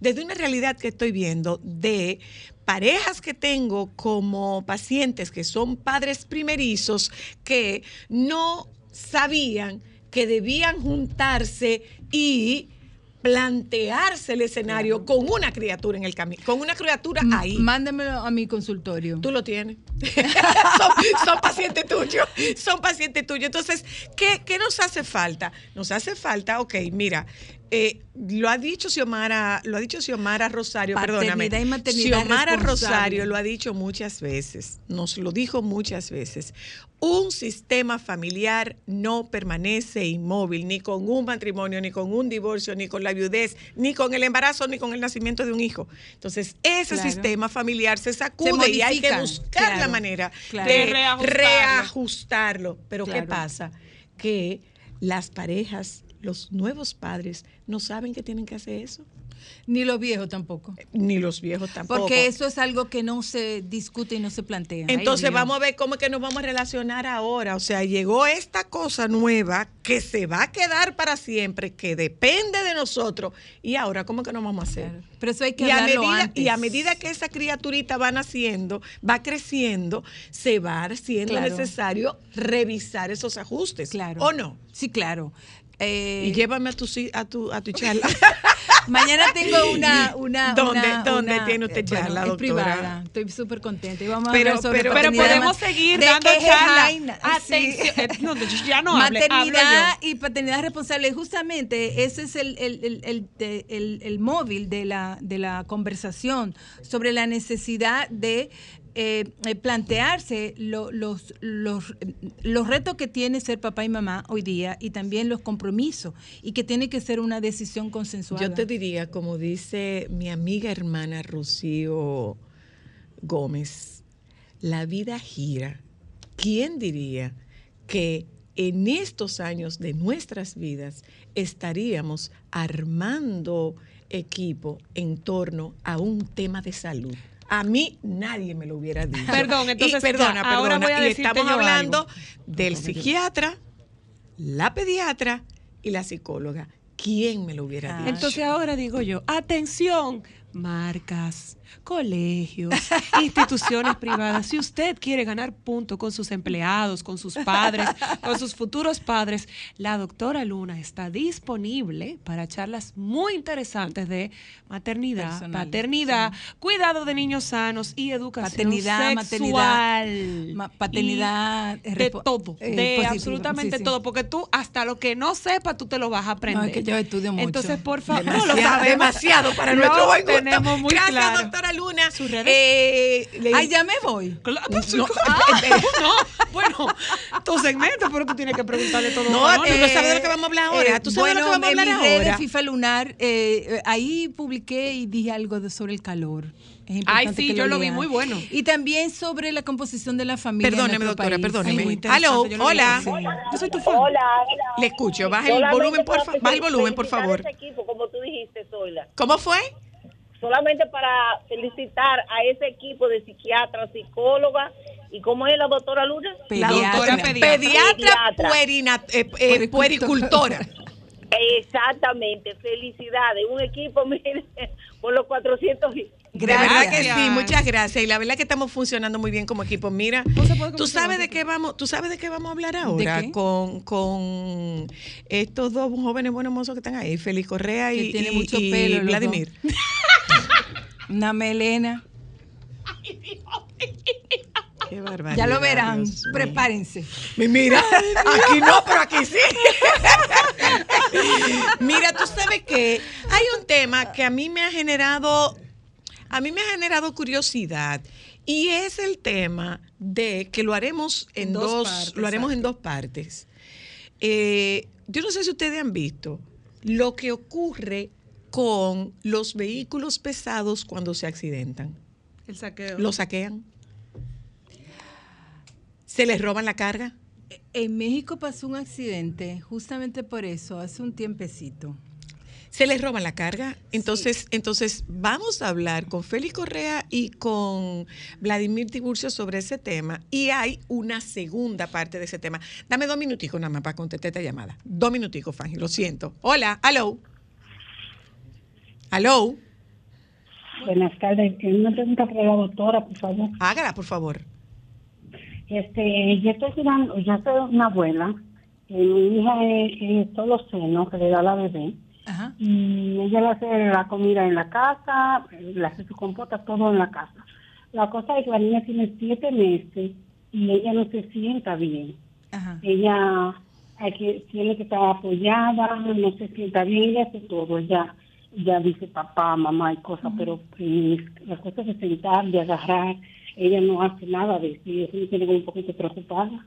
Desde una realidad que estoy viendo de parejas que tengo como pacientes que son padres primerizos que no sabían que debían juntarse y plantearse el escenario con una criatura en el camino, con una criatura ahí. Mándamelo a mi consultorio. Tú lo tienes. son, son pacientes tuyos. Son pacientes tuyos. Entonces, ¿qué, qué nos hace falta? Nos hace falta, ok, mira, eh, lo ha dicho Xiomara, lo ha dicho Xiomara Rosario, perdóname. Y maternidad Xiomara. Rosario lo ha dicho muchas veces, nos lo dijo muchas veces. Un sistema familiar no permanece inmóvil, ni con un matrimonio, ni con un divorcio, ni con la viudez, ni con el embarazo, ni con el nacimiento de un hijo. Entonces, ese Claro. sistema familiar se sacude y hay que buscar la manera claro. de reajustarlo. reajustarlo. Pero ¿qué pasa? Que las parejas los nuevos padres no saben que tienen que hacer eso, Ni los viejos tampoco. ni los viejos tampoco. Porque eso es algo que no se discute y no se plantea. Entonces vamos a ver cómo es que nos vamos a relacionar ahora. O sea, llegó esta cosa nueva que se va a quedar para siempre, que depende de nosotros. Y ahora, ¿cómo es que nos vamos a hacer? Claro. Pero eso hay que Y a, medida, antes. y a medida que esa criaturita va naciendo, va creciendo, se va haciendo Claro. necesario revisar esos ajustes. Claro. ¿O no? Sí, claro. Eh, Y llévame a tu, a tu, a tu charla. Mañana tengo una... una ¿Dónde- una- dónde una- tiene usted eh, bueno, charla, es doctora? privada. Estoy súper contenta. Y vamos a Pero- hablar sobre pero- Pero podemos seguir dando charla. jaina, sí. Atención. eh, No, ya no hable, hablo Maternidad yo. y paternidad responsable. Justamente ese es el, el, el- el móvil de la, de la conversación sobre la necesidad de eh, eh, plantearse lo- los, los, los retos que tiene ser papá y mamá hoy día y también los compromisos y que tiene que ser una decisión consensuada. Yo te diría, como dice mi amiga hermana Rocío Gómez, la vida gira. ¿Quién diría que en estos años de nuestras vidas estaríamos armando equipo en torno a un tema de salud? A mí nadie me lo hubiera dicho. Perdón, Y entonces, perdona, ya, perdona. ahora voy a y estamos hablando algo. del psiquiatra, la pediatra y la psicóloga. ¿Quién me lo hubiera Ah, dicho? Entonces ahora digo yo, atención, marcas, colegios, instituciones privadas. Si usted quiere ganar punto con sus empleados, con sus padres, con sus futuros padres, la doctora Luna está disponible para charlas muy interesantes de maternidad, Personales, paternidad, cuidado de niños sanos y educación Paternidad, sexual. maternidad, ma- paternidad, eh, de todo, eh, de absolutamente sí, sí. todo, porque tú hasta lo que no sepas tú te lo vas a aprender. No, es que yo estudio mucho. Entonces, por favor, no, Demasiado, lo sabemos. demasiado para Lo nuestro buen gusto. tenemos muy Gracias, claro. Doctora Luna. Sus redes. Eh, le- Ay, ya me voy. Claro, pues, No, ah, eh, no, bueno, tu segmento, pero tú tienes que preguntarle todo. No, Manolo. tú no sabes de lo que vamos a hablar ahora. Tú sabes de lo que vamos a hablar en mis redes ahora. FIFA Lunar, eh, eh, ahí publiqué y dije algo de- sobre el calor. Es importante Ay, sí, yo lo vi muy bueno. Y también sobre la composición de la familia. Perdóneme, doctora, país. perdóneme. Aló, hola. Yo soy tu fan. Hola. Le escucho. Baja el volumen, por favor. Baja el volumen, por favor. a ese equipo, como tú dijiste, Zoila. ¿Cómo fue? Solamente para felicitar a ese equipo de psiquiatras, psicólogas y cómo es la doctora Luna. La Pediatra. doctora Pediatra. pediatra, Pediatra. puerina- eh, eh, puericultora. Exactamente, felicidades. Un equipo, mire, por los 400. Y- De verdad que Gracias. sí, muchas gracias. Y la verdad que estamos funcionando muy bien como equipo. Mira, No tú sabes de qué vamos, tú sabes de qué vamos a hablar ahora con, con estos dos jóvenes buenos mozos que están ahí, Félix Correa Que y, tiene mucho y pelo Vladimir. Una melena. Qué barbaridad. Ya lo verán. Dios. Prepárense. Mi- Mira, aquí no, pero aquí sí. Mira, tú sabes que hay un tema que a mí me ha generado, a mí me ha generado curiosidad y es el tema de que lo haremos en, En dos dos, partes, lo haremos en dos partes. Eh, yo no sé si ustedes han visto lo que ocurre con los vehículos pesados cuando se accidentan. El saqueo. Los saquean. Se les roban la carga. En México pasó un accidente, justamente por eso, hace un tiempecito. Se les roban la carga. Entonces, entonces vamos a hablar con Félix Correa y con Vladimir Tiburcio sobre ese tema. Y hay una segunda parte de ese tema. Dame dos minuticos nada más para contestar esta llamada. Dos minuticos, Fanny, lo siento. Hola, aló. Aló. Buenas tardes. Eh, Una pregunta para la doctora, por favor. Hágala, por favor. Este, yo estoy cuidando, yo soy una abuela. eh, mi hija es, es todo seno que le da la bebé. Ajá. Y ella le hace la comida en la casa, le hace su compota, todo en la casa. La cosa es que la niña tiene siete meses y ella no se sienta bien. Ajá. Ella hay que, tiene que estar apoyada, no se sienta bien, ella hace todo. Ella, ella dice papá, mamá y cosas, pero eh, las cosas de sentar, de agarrar, ella no hace nada de eso y eso me tiene un poquito preocupada.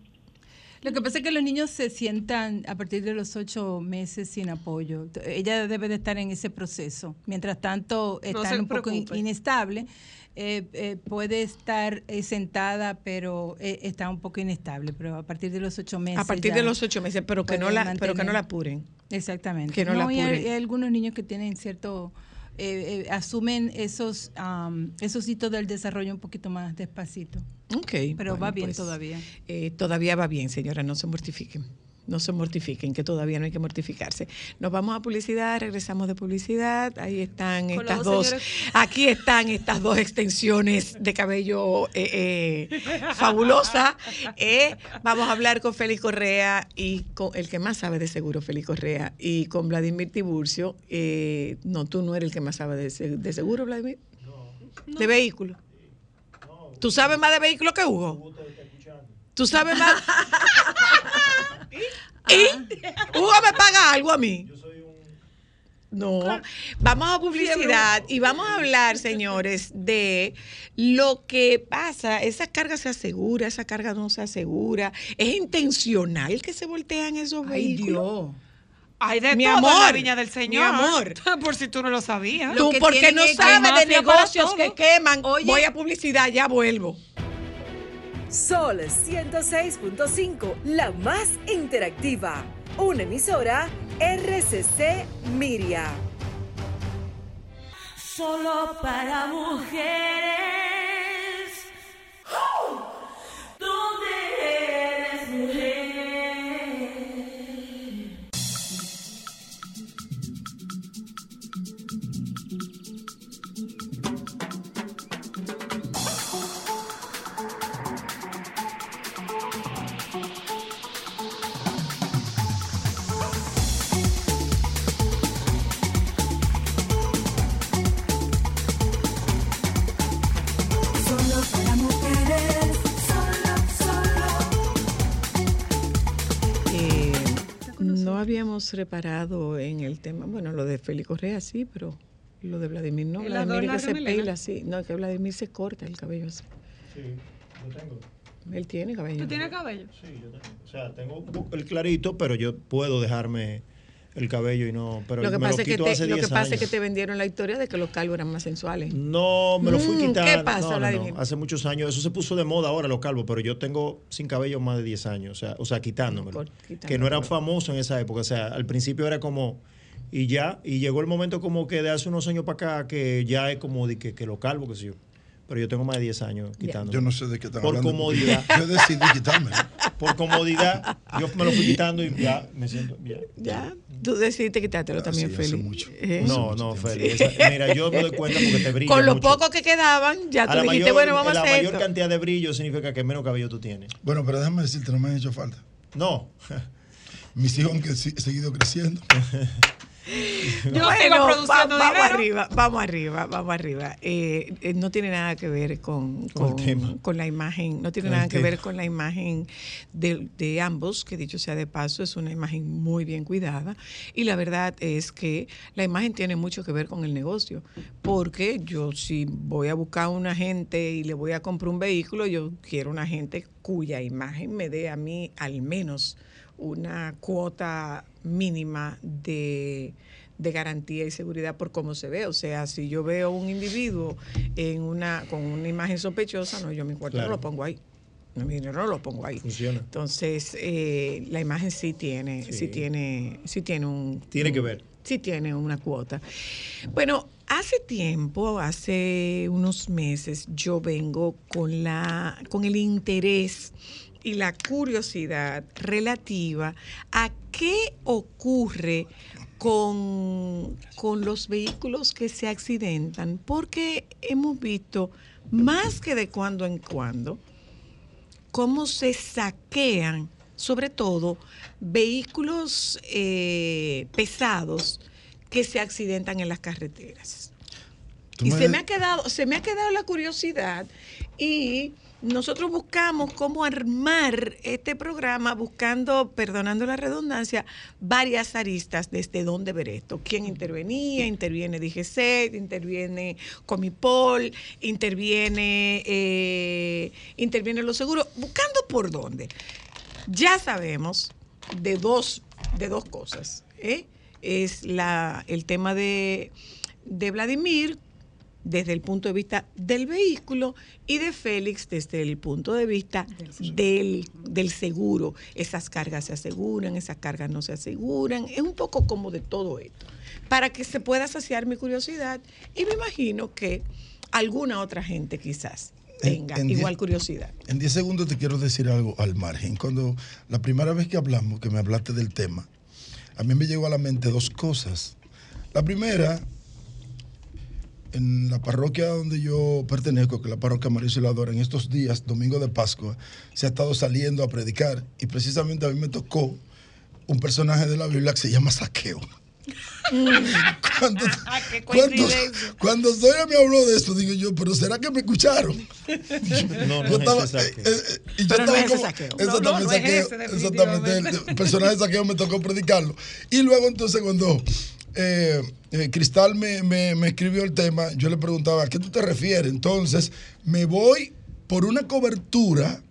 Lo que pasa es que los niños se sientan a partir de los ocho meses sin apoyo. Ella debe de estar en ese proceso. Mientras tanto, No está un poco in- inestable. Eh, eh, puede estar eh, sentada, pero eh, está un poco inestable. Pero a partir de los ocho meses. A partir de los ocho meses, pero que no la, pero que no la apuren. Exactamente. Que no la hay, apuren. hay algunos niños que tienen cierto. eh, eh, asumen esos, am, esos hitos del desarrollo un poquito más despacito. Ok. Pero bueno, va bien pues, todavía. eh, todavía va bien, señora, no se mortifiquen. No se mortifiquen, que todavía no hay que mortificarse. Nos vamos a publicidad, regresamos de publicidad. Ahí están Con estas dos dos. señores. Aquí están estas dos extensiones de cabello eh, eh, fabulosa. Eh, vamos a hablar con Félix Correa y con el que más sabe de seguro, Félix Correa, y con Vladimir Tiburcio. Eh, no, tú no eres el que más sabe de, de seguro, Vladimir. De vehículos. ¿Tú sabes más de vehículos que Hugo? ¿Tú sabes más? ¿Y? ¿Hugo me paga algo a mí? No, vamos a publicidad y vamos a hablar, señores, de lo que pasa. Esa carga se asegura, esa carga no se asegura. Es intencional que se voltean esos Ay, vehículos. Dios. Hay de Mi todo en la amor, viña del mi amor. Por si tú no lo sabías. Tú, que porque no sabes de negocios que queman. Oye. Voy a publicidad, ya vuelvo. Sol 106.5, la más interactiva. Una emisora RCC Miria. Solo para mujeres. Habíamos reparado en el tema, bueno, lo de Félix Correa sí, pero lo de Vladimir no. ¿Y las dos Vladimir que se pela así. No, que Vladimir se corta el cabello así. Sí, yo tengo. Él tiene cabello. ¿Tú tienes cabello? Sí, yo tengo. O sea, tengo el clarito, pero yo puedo dejarme el cabello y no. Pero lo que me pasa, lo es que te, lo que 10 pasa es que te vendieron la historia de que los calvos eran más sensuales. No, me lo fui Mm, ¿qué quitando. pasa, No, no, no. Vladimir? Hace muchos años, eso se puso de moda ahora, los calvos, pero yo tengo sin cabello más de 10 años, o sea, o sea quitándomelo. Que no era famoso en esa época, o sea, al principio era como, y ya, y llegó el momento como que de hace unos años para acá, que ya es como de que, que lo calvo, que sé yo. Pero yo tengo más de 10 años quitándome. Yo no sé de qué están Por hablando. comodidad. Yo decidí quitarme. Por comodidad, yo me lo fui quitando y ya me siento bien. Ya, tú decidiste quitártelo Ah, también, sí, hace Félix. mucho. Eh, No, no, Feli. esa- Mira, yo me doy cuenta porque te brilla Con los mucho. pocos que quedaban, ya A tú la dijiste, mayor, bueno, vamos a la hacer mayor esto. cantidad de brillo significa que menos cabello tú tienes. Bueno, pero déjame decirte, no me han hecho falta. No. Mis hijos han seguido creciendo. Yo sigo Bueno, va- vamos arriba, vamos arriba, vamos arriba. Eh, eh, no tiene nada que ver con, Con la imagen, no tiene nada que tema. ver con la imagen de, de ambos, que dicho sea de paso, es una imagen muy bien cuidada. Y la verdad es que la imagen tiene mucho que ver con el negocio, porque yo si voy a buscar a una gente y le voy a comprar un vehículo, yo quiero una gente cuya imagen me dé a mí al menos una cuota mínima de, de garantía y seguridad por cómo se ve. O sea, si yo veo un individuo en una, con una imagen sospechosa, no, yo mi cuarto Claro. no lo pongo ahí. No, mi dinero no lo pongo ahí. Funciona. Entonces, eh, la imagen sí tiene, sí. Sí. tiene, sí tiene un Tiene que ver. Sí tiene una cuota. Bueno, hace tiempo, hace unos meses, yo vengo con la, con el interés y la curiosidad relativa a qué ocurre con, con los vehículos que se accidentan, porque hemos visto más que de cuando en cuando cómo se saquean, sobre todo, vehículos eh, pesados que se accidentan en las carreteras. Y me- se me ha quedado, se me ha quedado la curiosidad y nosotros buscamos cómo armar este programa buscando, perdonando la redundancia, varias aristas desde dónde ver esto. ¿Quién intervenía? Interviene DGC, interviene Comipol, interviene, eh, interviene los seguros, buscando por dónde. Ya sabemos de dos, de dos cosas. ¿eh? Es la, el tema de, de Vladimir desde el punto de vista del vehículo y de Félix desde el punto de vista del, del seguro. Esas cargas se aseguran, esas cargas no se aseguran. Es un poco como de todo esto. Para que se pueda saciar mi curiosidad y me imagino que alguna otra gente quizás tenga en igual curiosidad. En 10 segundos te quiero decir algo al margen. Cuando la primera vez que hablamos, que me hablaste del tema, a mí me llegó a la mente dos cosas. La primera, en la parroquia donde yo pertenezco, que es la parroquia María Auxiliadora, en estos días, domingo de Pascua, se ha estado saliendo a predicar y precisamente a mí me tocó un personaje de la Biblia que se llama Saqueo. cuando, Ah, qué cuando, cuando Zoya me habló de eso, digo yo, pero ¿será que me escucharon? No, no Yo es estaba- ese saqueo. eh, eh, y yo Pero no estaba es ese como- saqueo. Exactamente, No, no, no es saqueo, ese, exactamente. El, definitivamente. el personaje de saqueo me tocó predicarlo. Y luego entonces cuando eh, eh, Cristal me, me- me escribió el tema, yo le preguntaba, ¿a qué tú te refieres? Entonces me voy por una cobertura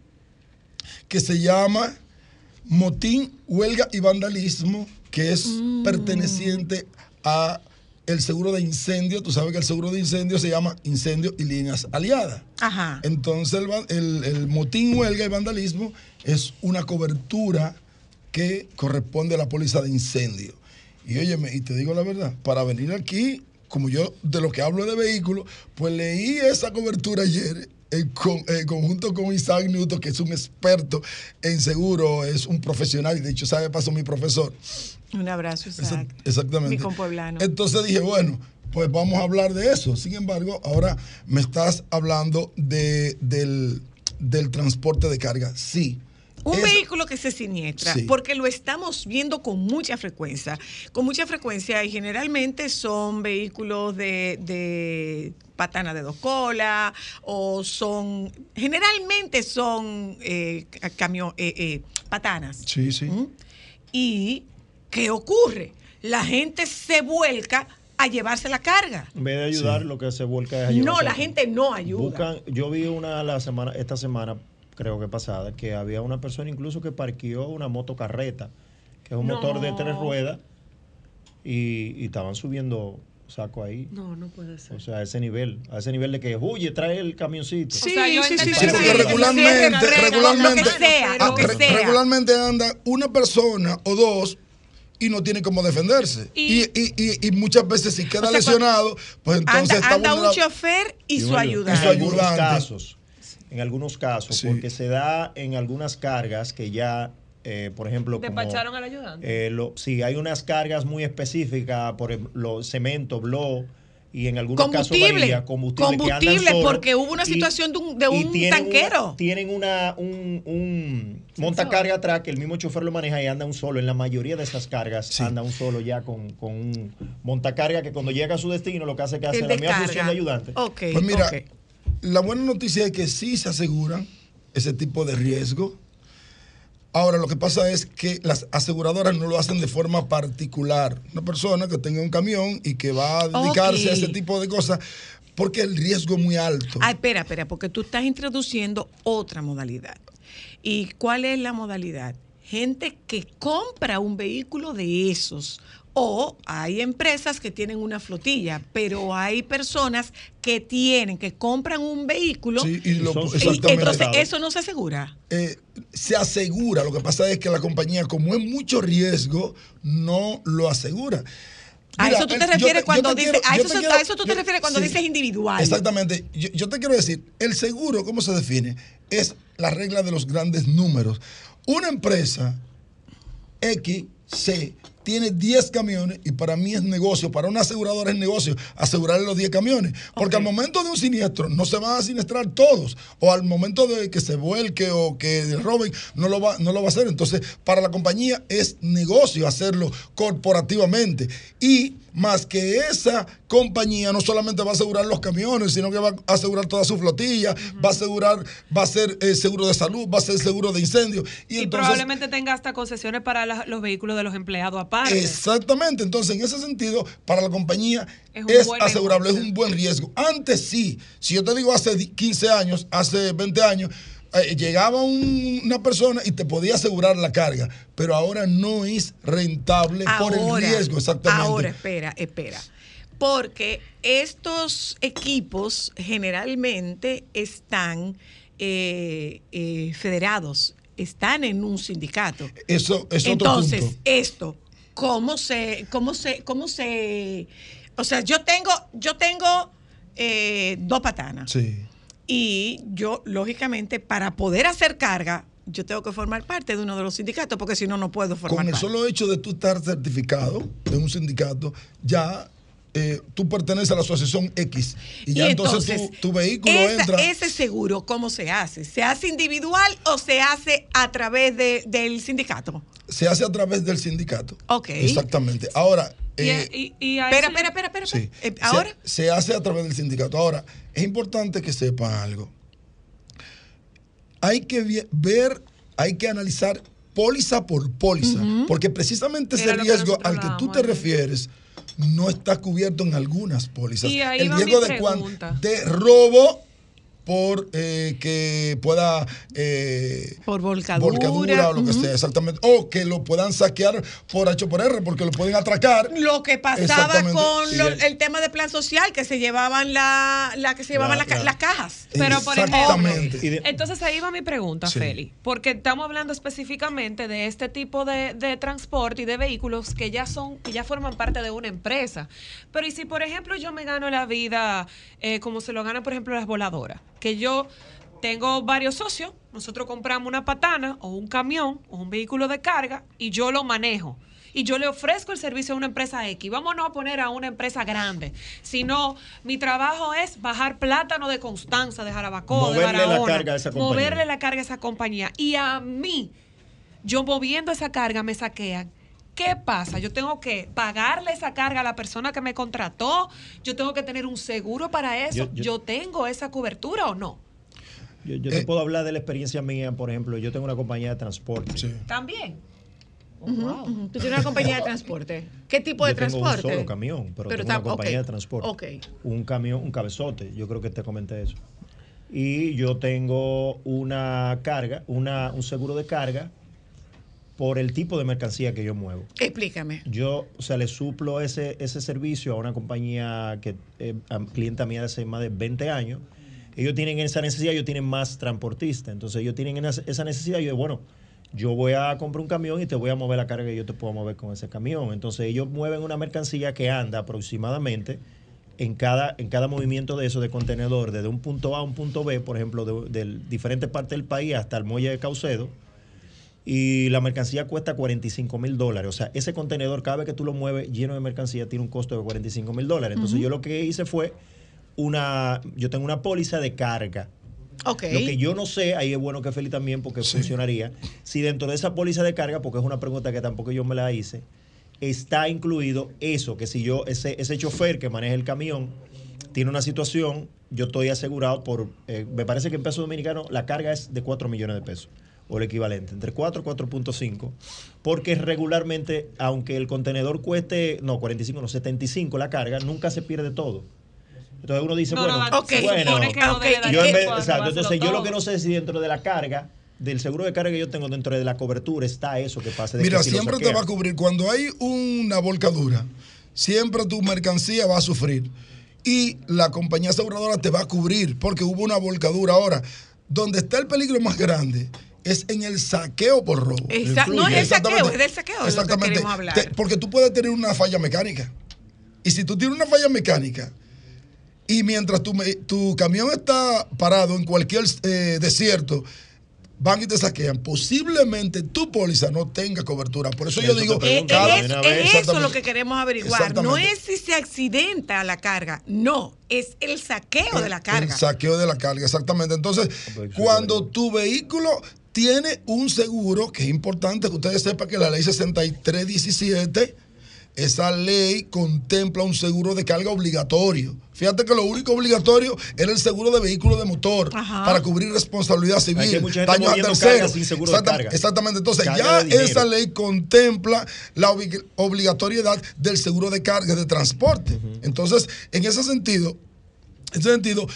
que se llama Motín, Huelga y Vandalismo, que es Mm. perteneciente a el seguro de incendio. Tú sabes que el seguro de incendio se llama Incendio y Líneas Aliadas. Ajá. Entonces el, el- el motín, huelga y vandalismo es una cobertura que corresponde a la póliza de incendio. Y óyeme, y te digo la verdad, para venir aquí, como yo de lo que hablo de vehículos, pues leí esa cobertura ayer en, con- en conjunto con Isaac Newton, que es un experto en seguro, es un profesional, y de hecho, sabe, pasó mi profesor. Un abrazo, Isaac. Exactamente. Mi compueblano. Entonces dije, bueno, pues vamos a hablar de eso. Sin embargo, ahora me estás hablando de, del, del transporte de carga. Sí. Un Es- vehículo que se siniestra, Sí. porque lo estamos viendo con mucha frecuencia, con mucha frecuencia y generalmente son vehículos de, de patana de dos colas o son, generalmente son eh, camión, eh, eh, patanas. Sí, sí. ¿Mm? ¿Y qué ocurre? La gente se vuelca a llevarse la carga. En vez de ayudar, lo que se vuelca es a No, llevarse la gente no ayuda. Buscan, yo vi una la semana, esta semana, creo que pasada, que había una persona incluso que parqueó una motocarreta, que es un No. motor de tres ruedas, y, y estaban subiendo saco ahí. No, no puede ser. O sea, a ese nivel, a ese nivel de que, huye, trae el camioncito. Sí, O sea, yo sí, Sí, que porque sí, regularmente, regularmente, ah, regularmente anda una persona o dos y no tiene cómo defenderse. Y, y, y- y muchas veces si queda O sea, lesionado, pues entonces Anda, está anda un chofer y, su en ayudante. ayudante. algunos casos, en algunos casos, Sí. porque se da en algunas cargas que ya, eh, por ejemplo, como, Despacharon al ayudante. eh, lo, sí, hay unas cargas muy específicas, por ejemplo, cemento, blow, y en algunos casos Combustible, varía, combustible, combustible, porque hubo una y- situación de un, de y un tienen tanquero. una- tienen una, un, un montacarga atrás que el mismo chofer lo maneja y anda un solo. En la mayoría de esas cargas anda un solo ya con, con un montacarga que cuando llega a su destino lo que hace es que hace la misma función de ayudante. Ok, Pues mira, ok. La buena noticia es que sí se aseguran ese tipo de riesgo. Ahora, lo que pasa es que las aseguradoras no lo hacen de forma particular. Una persona que tenga un camión y que va a dedicarse a ese tipo de cosas, porque el riesgo es muy alto. Ah, espera, espera, porque tú estás introduciendo otra modalidad. ¿Y cuál es la modalidad? Gente que compra un vehículo de esos. O hay empresas que tienen una flotilla, pero hay personas que tienen, que compran un vehículo Sí, y lo- y entonces eso no se asegura. eh, se asegura. Lo que pasa es que la compañía, como es mucho riesgo, no lo asegura. A eso tú te refieres cuando a eso, tú te refieres dices individual. Exactamente. Yo, yo te quiero decir, el seguro, ¿cómo se define? Es la regla de los grandes números. Una empresa X, C, tiene 10 camiones y para mí es negocio, para una aseguradora es negocio asegurarle los 10 camiones. Porque al momento de un siniestro no se van a siniestrar todos. O al momento de que se vuelque o que roben, no lo va, no lo va a hacer. Entonces, para la compañía es negocio hacerlo corporativamente. Y más que esa compañía no solamente va a asegurar los camiones, sino que va a asegurar toda su flotilla, va a asegurar, va a ser eh, seguro de salud, va a ser seguro de incendio. Y, Y, entonces, probablemente tenga hasta concesiones para la- los vehículos de los empleados aparte. Exactamente. Entonces, en ese sentido, para la compañía Es asegurable, es un buen riesgo. Antes sí, si yo te digo hace di- 15 años, hace 20 años, eh, llegaba un- una persona y te podía asegurar la carga, pero ahora no es rentable por el riesgo, exactamente. Ahora, espera, espera. Porque estos equipos generalmente están eh, eh, federados, están en un sindicato. Eso es otro Entonces, punto. esto, ¿cómo se, cómo se, cómo se, o sea, yo tengo, yo tengo eh, dos patanas. Sí. Y yo, lógicamente, para poder hacer carga, yo tengo que formar parte de uno de los sindicatos, porque si no, no puedo formar Con el parte. solo hecho de tú estar certificado de un sindicato, ya eh, tú perteneces a la asociación X. Y ya entonces, tu, tu vehículo esa- entra. Ese seguro, ¿cómo se hace? ¿Se hace individual o se hace a través de- del sindicato? Se hace a través del sindicato. Ok. Exactamente. Ahora. Eh, y- y a Espera, espera, espera, espera. Sí. Eh, Se- Ahora, Se, hace a través del sindicato. Ahora, es importante que sepan algo. Hay que ver, hay que analizar póliza por póliza, porque precisamente ese Era lo que riesgo al que tú te ayer. refieres no está cubierto en algunas pólizas. Y ahí El va riesgo mi de, cuan- de robo por eh, que pueda eh, por volcadura. volcadura o lo que sea, exactamente. O que lo puedan saquear por H por R, porque lo pueden atracar. Lo que pasaba con lo- el- tema de plan social, que se llevaban la, la que se llevaban La- la ca- la- las cajas. Pero por ejemplo, entonces ahí va mi pregunta, Sí. Feli, porque estamos hablando específicamente de este tipo de, de transporte y de vehículos que ya son, que ya forman parte de una empresa. Pero y si por ejemplo yo me gano la vida eh, como se lo ganan por ejemplo las voladoras, que yo tengo varios socios, nosotros compramos una patana o un camión o un vehículo de carga y yo lo manejo. Y yo le ofrezco el servicio a una empresa X. Vámonos a poner a una empresa grande. Si no, mi trabajo es bajar plátano de Constanza, de Jarabacoa, de Moverle la Barahona. carga a esa compañía. Moverle la carga a esa compañía. Y a mí, yo moviendo esa carga, me saquean. ¿Qué pasa? Yo tengo que pagarle esa carga a la persona que me contrató. Yo tengo que tener un seguro para eso. Yo- Yo, yo- tengo esa cobertura o no? Yo, yo Eh. te puedo hablar de la experiencia mía, por ejemplo, yo tengo una compañía de transporte. Sí. También. Ujú. Tú tienes una compañía de transporte. ¿Qué tipo de yo tengo transporte? un solo camión, pero, tengo está- una compañía de transporte. Un camión, un cabezote, yo creo que te comenté eso. Y yo tengo una carga, una, un seguro de carga por el tipo de mercancía que yo muevo. Explícame. Yo, o sea, le suplo ese, ese servicio a una compañía que es clienta mía de hace más de 20 años. Ellos tienen esa necesidad, ellos tienen más transportistas. Entonces ellos tienen esa necesidad. Yo, bueno, yo voy a comprar un camión y te voy a mover la carga que yo te puedo mover con ese camión. Entonces ellos mueven una mercancía que anda aproximadamente en cada, en cada movimiento de eso de contenedor, desde un punto A a un punto B, por ejemplo, de, de diferentes partes del país hasta el muelle de Caucedo y la mercancía cuesta 45 mil dólares. O sea, ese contenedor, cada vez que tú lo mueves lleno de mercancía, tiene un costo de 45 mil dólares. Entonces, yo lo que hice fue una. Yo tengo una póliza de carga. Ok. Lo que yo no sé, ahí es bueno que Feli también, porque Sí. funcionaría. Si dentro de esa póliza de carga, porque es una pregunta que tampoco yo me la hice, está incluido eso, que si yo, ese, ese chofer que maneja el camión, tiene una situación, yo estoy asegurado por, eh, me parece que en peso dominicano la carga es de 4 millones de pesos, o el equivalente, entre 4 y 4.5, porque regularmente, aunque el contenedor cueste, no, 45, no, 75 la carga, nunca se pierde todo. Entonces uno dice, No, bueno, no, bueno, no yo en vez- exacto, entonces yo lo que no sé es si dentro de la carga, del seguro de carga que yo tengo dentro de la cobertura, está eso que pase de Mira, que si siempre te va a cubrir. Cuando hay una volcadura, siempre tu mercancía va a sufrir. Y la compañía aseguradora te va a cubrir porque hubo una volcadura. Ahora, donde está el peligro más grande es en el saqueo por robo. Esa- no es el saqueo, es del saqueo de lo que Exactamente. queremos hablar. Te- porque tú puedes tener una falla mecánica. Y si tú tienes una falla mecánica y mientras tu, tu camión está parado en cualquier eh, desierto, van y te saquean. Posiblemente tu póliza no tenga cobertura. Por eso yo digo, es, es vez. eso lo que queremos averiguar. No es si se accidenta la carga, no, es el saqueo de la carga. El saqueo de la carga, exactamente. Entonces, cuando tu vehículo tiene un seguro, que es importante que ustedes sepan que la ley 6317, esa ley contempla un seguro de carga obligatorio. Fíjate que lo único obligatorio era el seguro de vehículo de motor Ajá. para cubrir responsabilidad civil, daños a terceros. Exactamente. Entonces, Carga ya esa ley contempla la obli- obligatoriedad del seguro de carga de transporte. Entonces, en ese sentido, en ese sentido,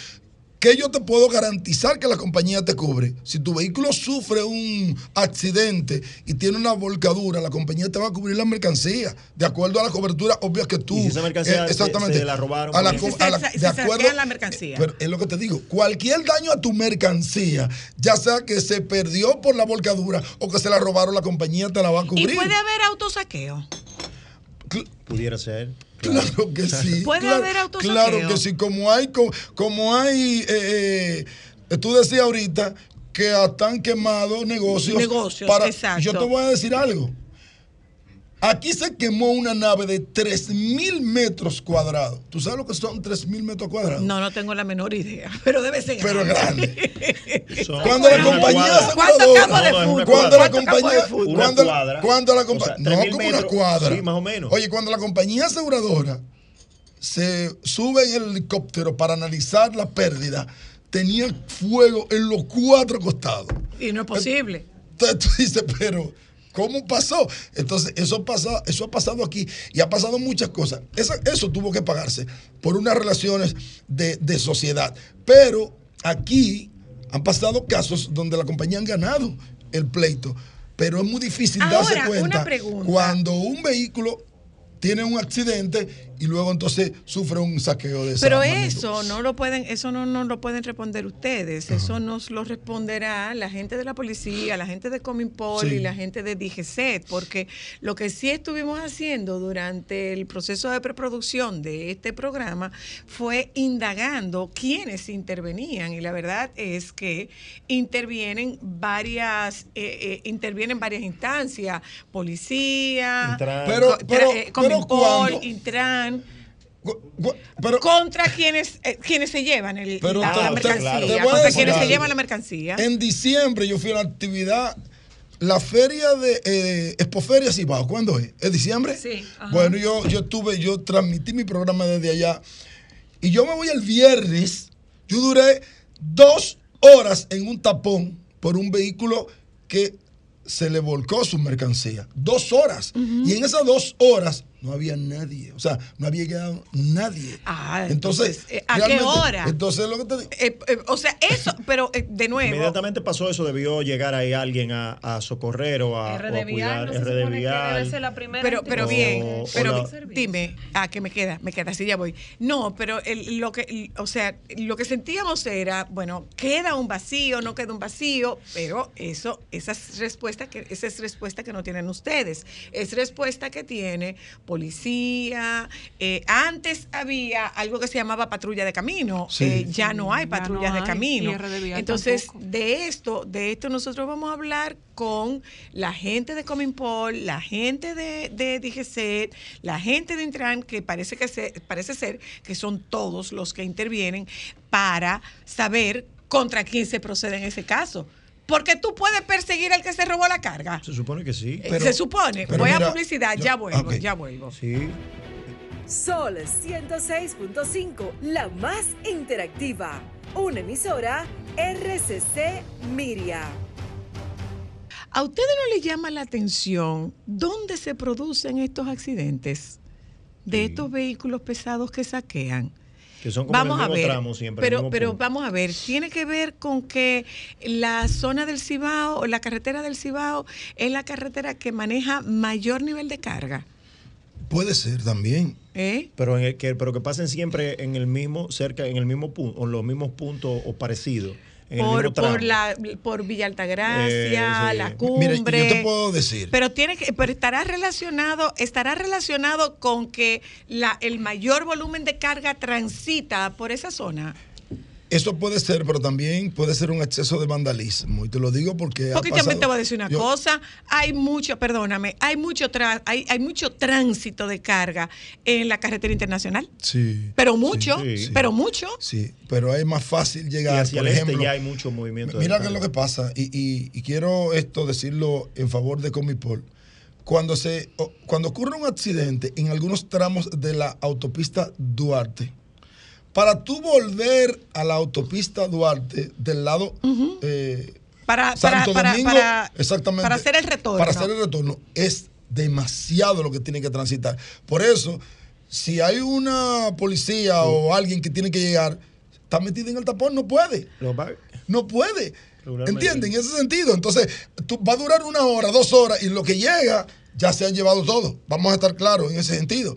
¿qué yo te puedo garantizar que la compañía te cubre? Si tu vehículo sufre un accidente y tiene una volcadura, la compañía te va a cubrir la mercancía, de acuerdo a la cobertura obvia que tú. Y si esa mercancía eh, se- exactamente. se la robaron, A la ejemplo. a la- se- de se acuerdo. la mercancía. Pero es lo que te digo. Cualquier daño a tu mercancía, ya sea que se perdió por la volcadura o que se la robaron, la compañía te la va a Y cubrir. puede haber autosaqueo. Pudiera ser. Claro que sí. Puede claro, haber autosaqueo. Claro que sí. Como hay, como, como hay, eh, eh, tú decías ahorita que están quemados negocios. Negocios, exacto. Yo te voy a decir algo. Aquí se quemó una nave de 3.000 metros cuadrados. ¿Tú sabes lo que son 3.000 metros cuadrados? No, no tengo la menor idea, pero debe ser Pero grande. Cuando la compañía ¿Cuántos campos de aseguradora- fútbol? Cuando la ¿Cuántos campos compañía. de fútbol? Cuando, Una cuadra. cuando la O compañía. sea, no 3.000 como una cuadra. Sí, más o menos. Oye, cuando la compañía aseguradora se sube en el helicóptero para analizar la pérdida, tenía fuego en los cuatro costados. Y no es posible. Entonces tú dices, pero ¿cómo pasó? Entonces, eso, pasa, eso ha pasado aquí y ha pasado muchas cosas. Eso tuvo que pagarse por unas relaciones de, de sociedad. Pero aquí han pasado casos donde la compañía han ganado el pleito. Pero es muy difícil darse Ahora, cuenta una pregunta. cuando un vehículo tiene un accidente y luego entonces sufre un saqueo de esa Pero magnitud. eso no lo pueden, eso no, no lo pueden responder ustedes. Eso nos lo responderá la gente de la policía, la gente de Cominpol Sí. y la gente de DGCET, porque lo que sí estuvimos haciendo durante el proceso de preproducción de este programa fue indagando quiénes intervenían y la verdad es que intervienen varias, eh, eh, intervienen varias instancias, policía, Intran. Pero- pero- eh, pero Cominpol, contra quienes eh, quienes se llevan el- Pero la, te- la te- mercancía, te contra decir quienes se llevan la mercancía. En diciembre yo fui a la actividad, la feria de eh, Expoferia Cibao. ¿Cuándo es? ¿Es diciembre? Sí, ajá. Bueno, yo, yo estuve, yo transmití mi programa desde allá. Y yo me voy el viernes. Yo duré dos horas en un tapón por un vehículo que se le volcó su mercancía. Dos horas. Y en esas dos horas no había nadie. O sea, no había llegado nadie. Ah, entonces, entonces, eh, ¿a qué hora? Entonces, lo que te digo. Eh, eh, o sea, eso, pero eh, de nuevo. Inmediatamente pasó eso, debió llegar ahí alguien a, a socorrer o a, o a RD Vial, cuidar. no se RD supone que Vial. debe ser la primera Pero, pero bien, o pero la- dime, ah, que me queda, me queda, sí ya voy. No, pero el- lo que, o sea, lo que sentíamos era, bueno, queda un vacío, no queda un vacío, pero eso, esa es respuesta que, esa es respuesta que no tienen ustedes, es respuesta que tiene policía. eh, antes había algo que se llamaba patrulla de camino, Sí. eh, ya no hay patrullas no de hay, camino. Entonces, tampoco. de esto, de esto nosotros vamos a hablar con la gente de Cominpol, la gente de, de DGCET, la gente de Intran, que parece que se, parece ser que son todos los que intervienen para saber contra quién se procede en ese caso. Porque tú puedes perseguir al que se robó la carga. Se supone que sí. Eh, se supone. pero Voy a publicidad, yo- ya vuelvo, ya vuelvo. Sí. Sol 106.5, la más interactiva. Una emisora RCC Miria. ¿A ustedes no les llama la atención dónde se producen estos accidentes de estos vehículos pesados que saquean? Que son como Vamos a el mismo ver, tramo siempre. pero, mismo pero punto. vamos a ver, tiene que ver con que la zona del Cibao, la carretera del Cibao, es la carretera que maneja mayor nivel de carga. Puede ser también. ¿eh? Pero, en el que, pero que pasen siempre en el mismo, cerca, en el mismo punto, o en los mismos puntos o parecidos. Por, por, la, por Villa Altagracia, Eh, sí. la Mira, cumbre. yo te puedo decir. Pero tiene que, pero estará relacionado, estará relacionado con que la, el mayor volumen de carga transita por esa zona. Eso puede ser, pero también puede ser un exceso de vandalismo. Y te lo digo porque. ha Porque también pasado- te voy a decir una yo- cosa, hay mucho, perdóname, hay mucho tra- hay, hay mucho tránsito de carga en la carretera internacional. Sí. Pero mucho, Sí. pero mucho. Sí, pero es más fácil llegar. Y hacia por el este ejemplo, ya hay mucho movimiento. Mira qué es lo que pasa, y, y- y quiero esto decirlo en favor de Comipol. Cuando, se, cuando ocurre un accidente en algunos tramos de la autopista Duarte, para tú volver a la autopista Duarte del lado eh, Para, para, Santo para, Domingo, para- exactamente, para hacer el retorno. para hacer el retorno es demasiado lo que tiene que transitar. Por eso, si hay una policía o alguien que tiene que llegar, está metida en el tapón, no puede. No puede. ¿Entienden? En ese sentido. Entonces, tú, va a durar una hora, dos horas, y lo que llega, ya se han llevado todo. Vamos a estar claros en ese sentido.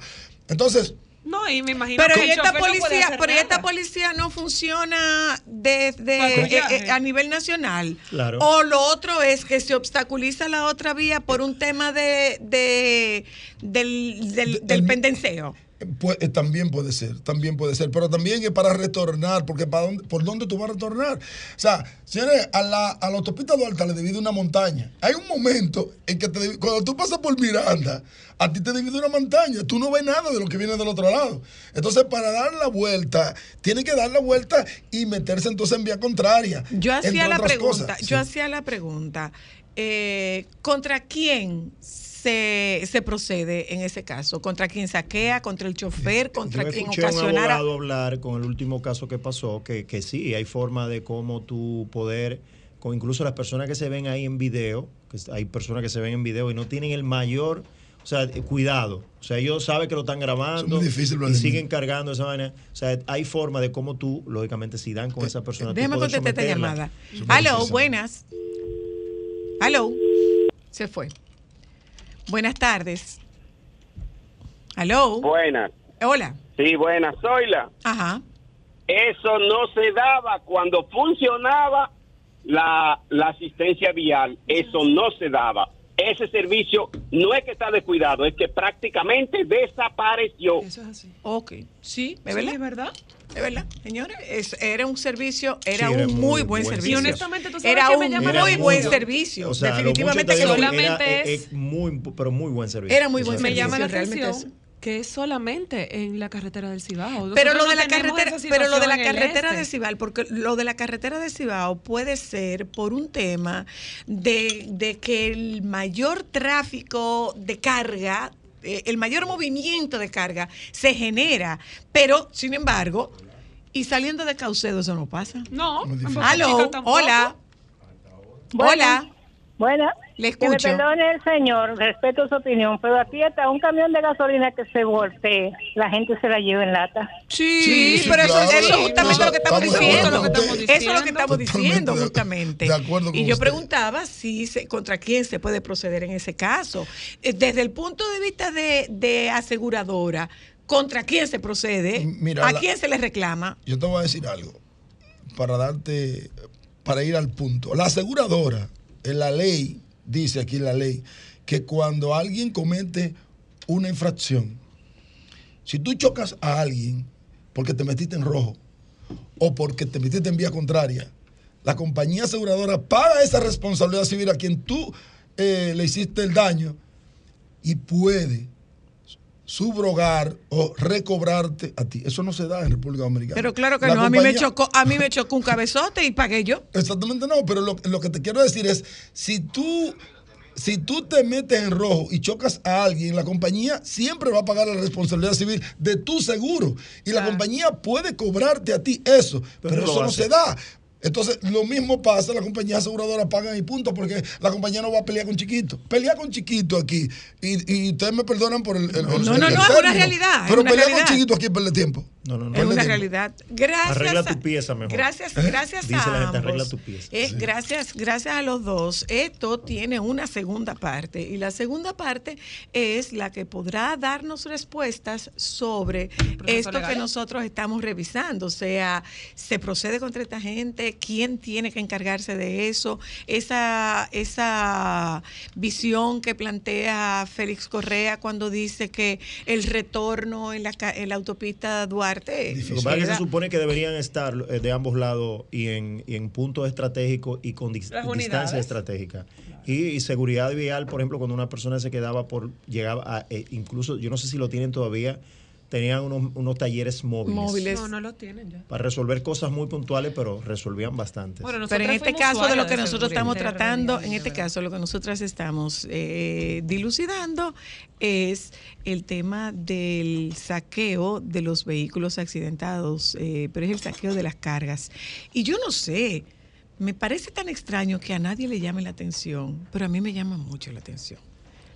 Entonces, No, y me imagino Pero que esta no policía, pero y esta nada. policía no funciona desde eh, eh, a nivel nacional. Claro. O lo otro es que se obstaculiza la otra vía por un tema de, de del, del, del pendenceo. Pues, eh, también puede ser, también puede ser, pero también es para retornar, porque para dónde, ¿por dónde tú vas a retornar? O sea, señores, a la, a la autopista Duarte le divide una montaña. Hay un momento en que te cuando tú pasas por Miranda, a ti te divide una montaña, tú no ves nada de lo que viene del otro lado. Entonces, para dar la vuelta, tiene que dar la vuelta y meterse entonces en vía contraria. Yo hacía la pregunta, cosas. yo Sí. hacía la pregunta, eh, ¿contra quién se, se procede en ese caso? ¿Contra quién saquea? ¿Contra el chofer? ¿Contra Yo quien ocasionara? abogado hablar con el último caso que pasó, que, que sí, hay forma de cómo tú poder, con incluso las personas que se ven ahí en video, que hay personas que se ven en video y no tienen el mayor, o sea, eh, cuidado. O sea, ellos saben que lo están grabando muy difícil, y siguen cargando esa vaina. O sea, hay forma de cómo tú, lógicamente, si dan con esa persona, tú Déjame contestar esta llamada. Aló, buenas. Aló. Se fue. Buenas tardes. Aló. Buenas. Hola. Sí, buenas. Zoila. Ajá. Eso no se daba cuando funcionaba la, la asistencia vial. Eso no se daba. Ese servicio no es que está descuidado, es que prácticamente desapareció. Eso es así. Ok. Sí, ¿es Sí, verdad? es verdad. Es verdad, señores. Es- era un servicio, era Sí, era un muy muy buen buen servicio. Y honestamente, tú sabes era que me un llama muy buen servicio. O sea, lo Definitivamente que solamente era, es- eh, muy, pero muy buen servicio. Era muy buen Me servicio. llama la atención que es solamente en la carretera del Cibao. Pero lo no de la carretera, pero lo de la carretera este. de Cibao, porque lo de la carretera de Cibao puede ser por un tema de, de que el mayor tráfico de carga, eh, el mayor movimiento de carga se genera, pero sin embargo, y saliendo de Caucedo eso no pasa. No, Aló, hola. Bueno, Hola. Buena. Le Que me escucho. perdone el señor, respeto su opinión, pero aquí hasta un camión de gasolina que se voltee, la gente se la lleva en lata. Sí, Sí, sí, pero eso, claro. eso es justamente lo que estamos Estamos diciendo. acuerdo con usted. Eso es lo que estamos Totalmente diciendo justamente. de acuerdo con y yo usted. preguntaba si se- contra quién se puede proceder en ese caso. Eh, Desde el punto de vista de, de aseguradora, ¿contra quién se procede? Mira, ¿A la- quién se le reclama? Yo te voy a decir algo para darte, para ir al punto. La aseguradora, en la ley, dice aquí la ley, que cuando alguien comete una infracción, si tú chocas a alguien porque te metiste en rojo o porque te metiste en vía contraria, la compañía aseguradora paga esa responsabilidad civil a quien tú eh, le hiciste el daño y puede subrogar o recobrarte a ti. Eso no se da en República Dominicana. Pero claro que La no, a mí me chocó, a mí me chocó un cabezote y pagué yo. Exactamente no, pero lo, lo que te quiero decir es, si tú, si tú te metes en rojo y chocas a alguien, la compañía siempre va a pagar la responsabilidad civil de tu seguro. Y la compañía puede cobrarte a ti eso, pero, lo eso no se da. Entonces, lo mismo pasa, la compañía aseguradora paga y punto, porque la compañía no va a pelear con chiquito. Pelea con chiquito aquí, y, y ustedes me perdonan por el. el- el- No, el no, no, es una realidad, Pero una pelear realidad. con chiquito aquí pierde tiempo. No, no, no. Es una realidad. Gracias. Arregla a- tu pieza mejor. Gracias, gracias Dice a la gente, ambos. arregla tu pieza. Eh, Sí. Gracias, gracias a los dos. Esto tiene una segunda parte y la segunda parte es la que podrá darnos respuestas sobre esto legal. que nosotros estamos revisando. O sea, se procede contra esta gente, quién tiene que encargarse de eso, esa esa visión que plantea Félix Correa cuando dice que el retorno en la, ca- en la autopista Duarte Lo que pasa es que se supone que deberían estar eh, de ambos lados y en, y en puntos estratégicos y con dis- distancia estratégica. Y, y seguridad vial, por ejemplo, cuando una persona se quedaba por, llegaba a, eh, incluso, yo no sé si lo tienen todavía, tenían unos, unos talleres móviles. Móviles. No, no lo tienen ya. Para resolver cosas muy puntuales, pero resolvían bastantes. Bueno, Pero en este caso de lo que de nosotros estamos tratando, en este caso lo que nosotras estamos eh, dilucidando es el tema del saqueo de los vehículos accidentados, eh, pero es el saqueo de las cargas. Y yo no sé, me parece tan extraño que a nadie le llame la atención, pero a mí me llama mucho la atención.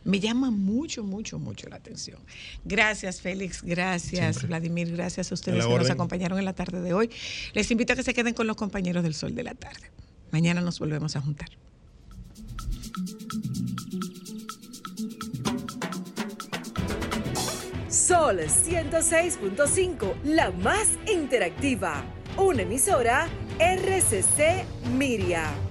Me llama mucho, mucho, mucho la atención. Gracias, Félix. Gracias, Siempre. Vladimir. Gracias a ustedes que nos acompañaron en la tarde de hoy. Les invito a que se queden con los compañeros del Sol de la Tarde. Mañana nos volvemos a juntar. Sol 106.5, la más interactiva. Una emisora RCC Miria.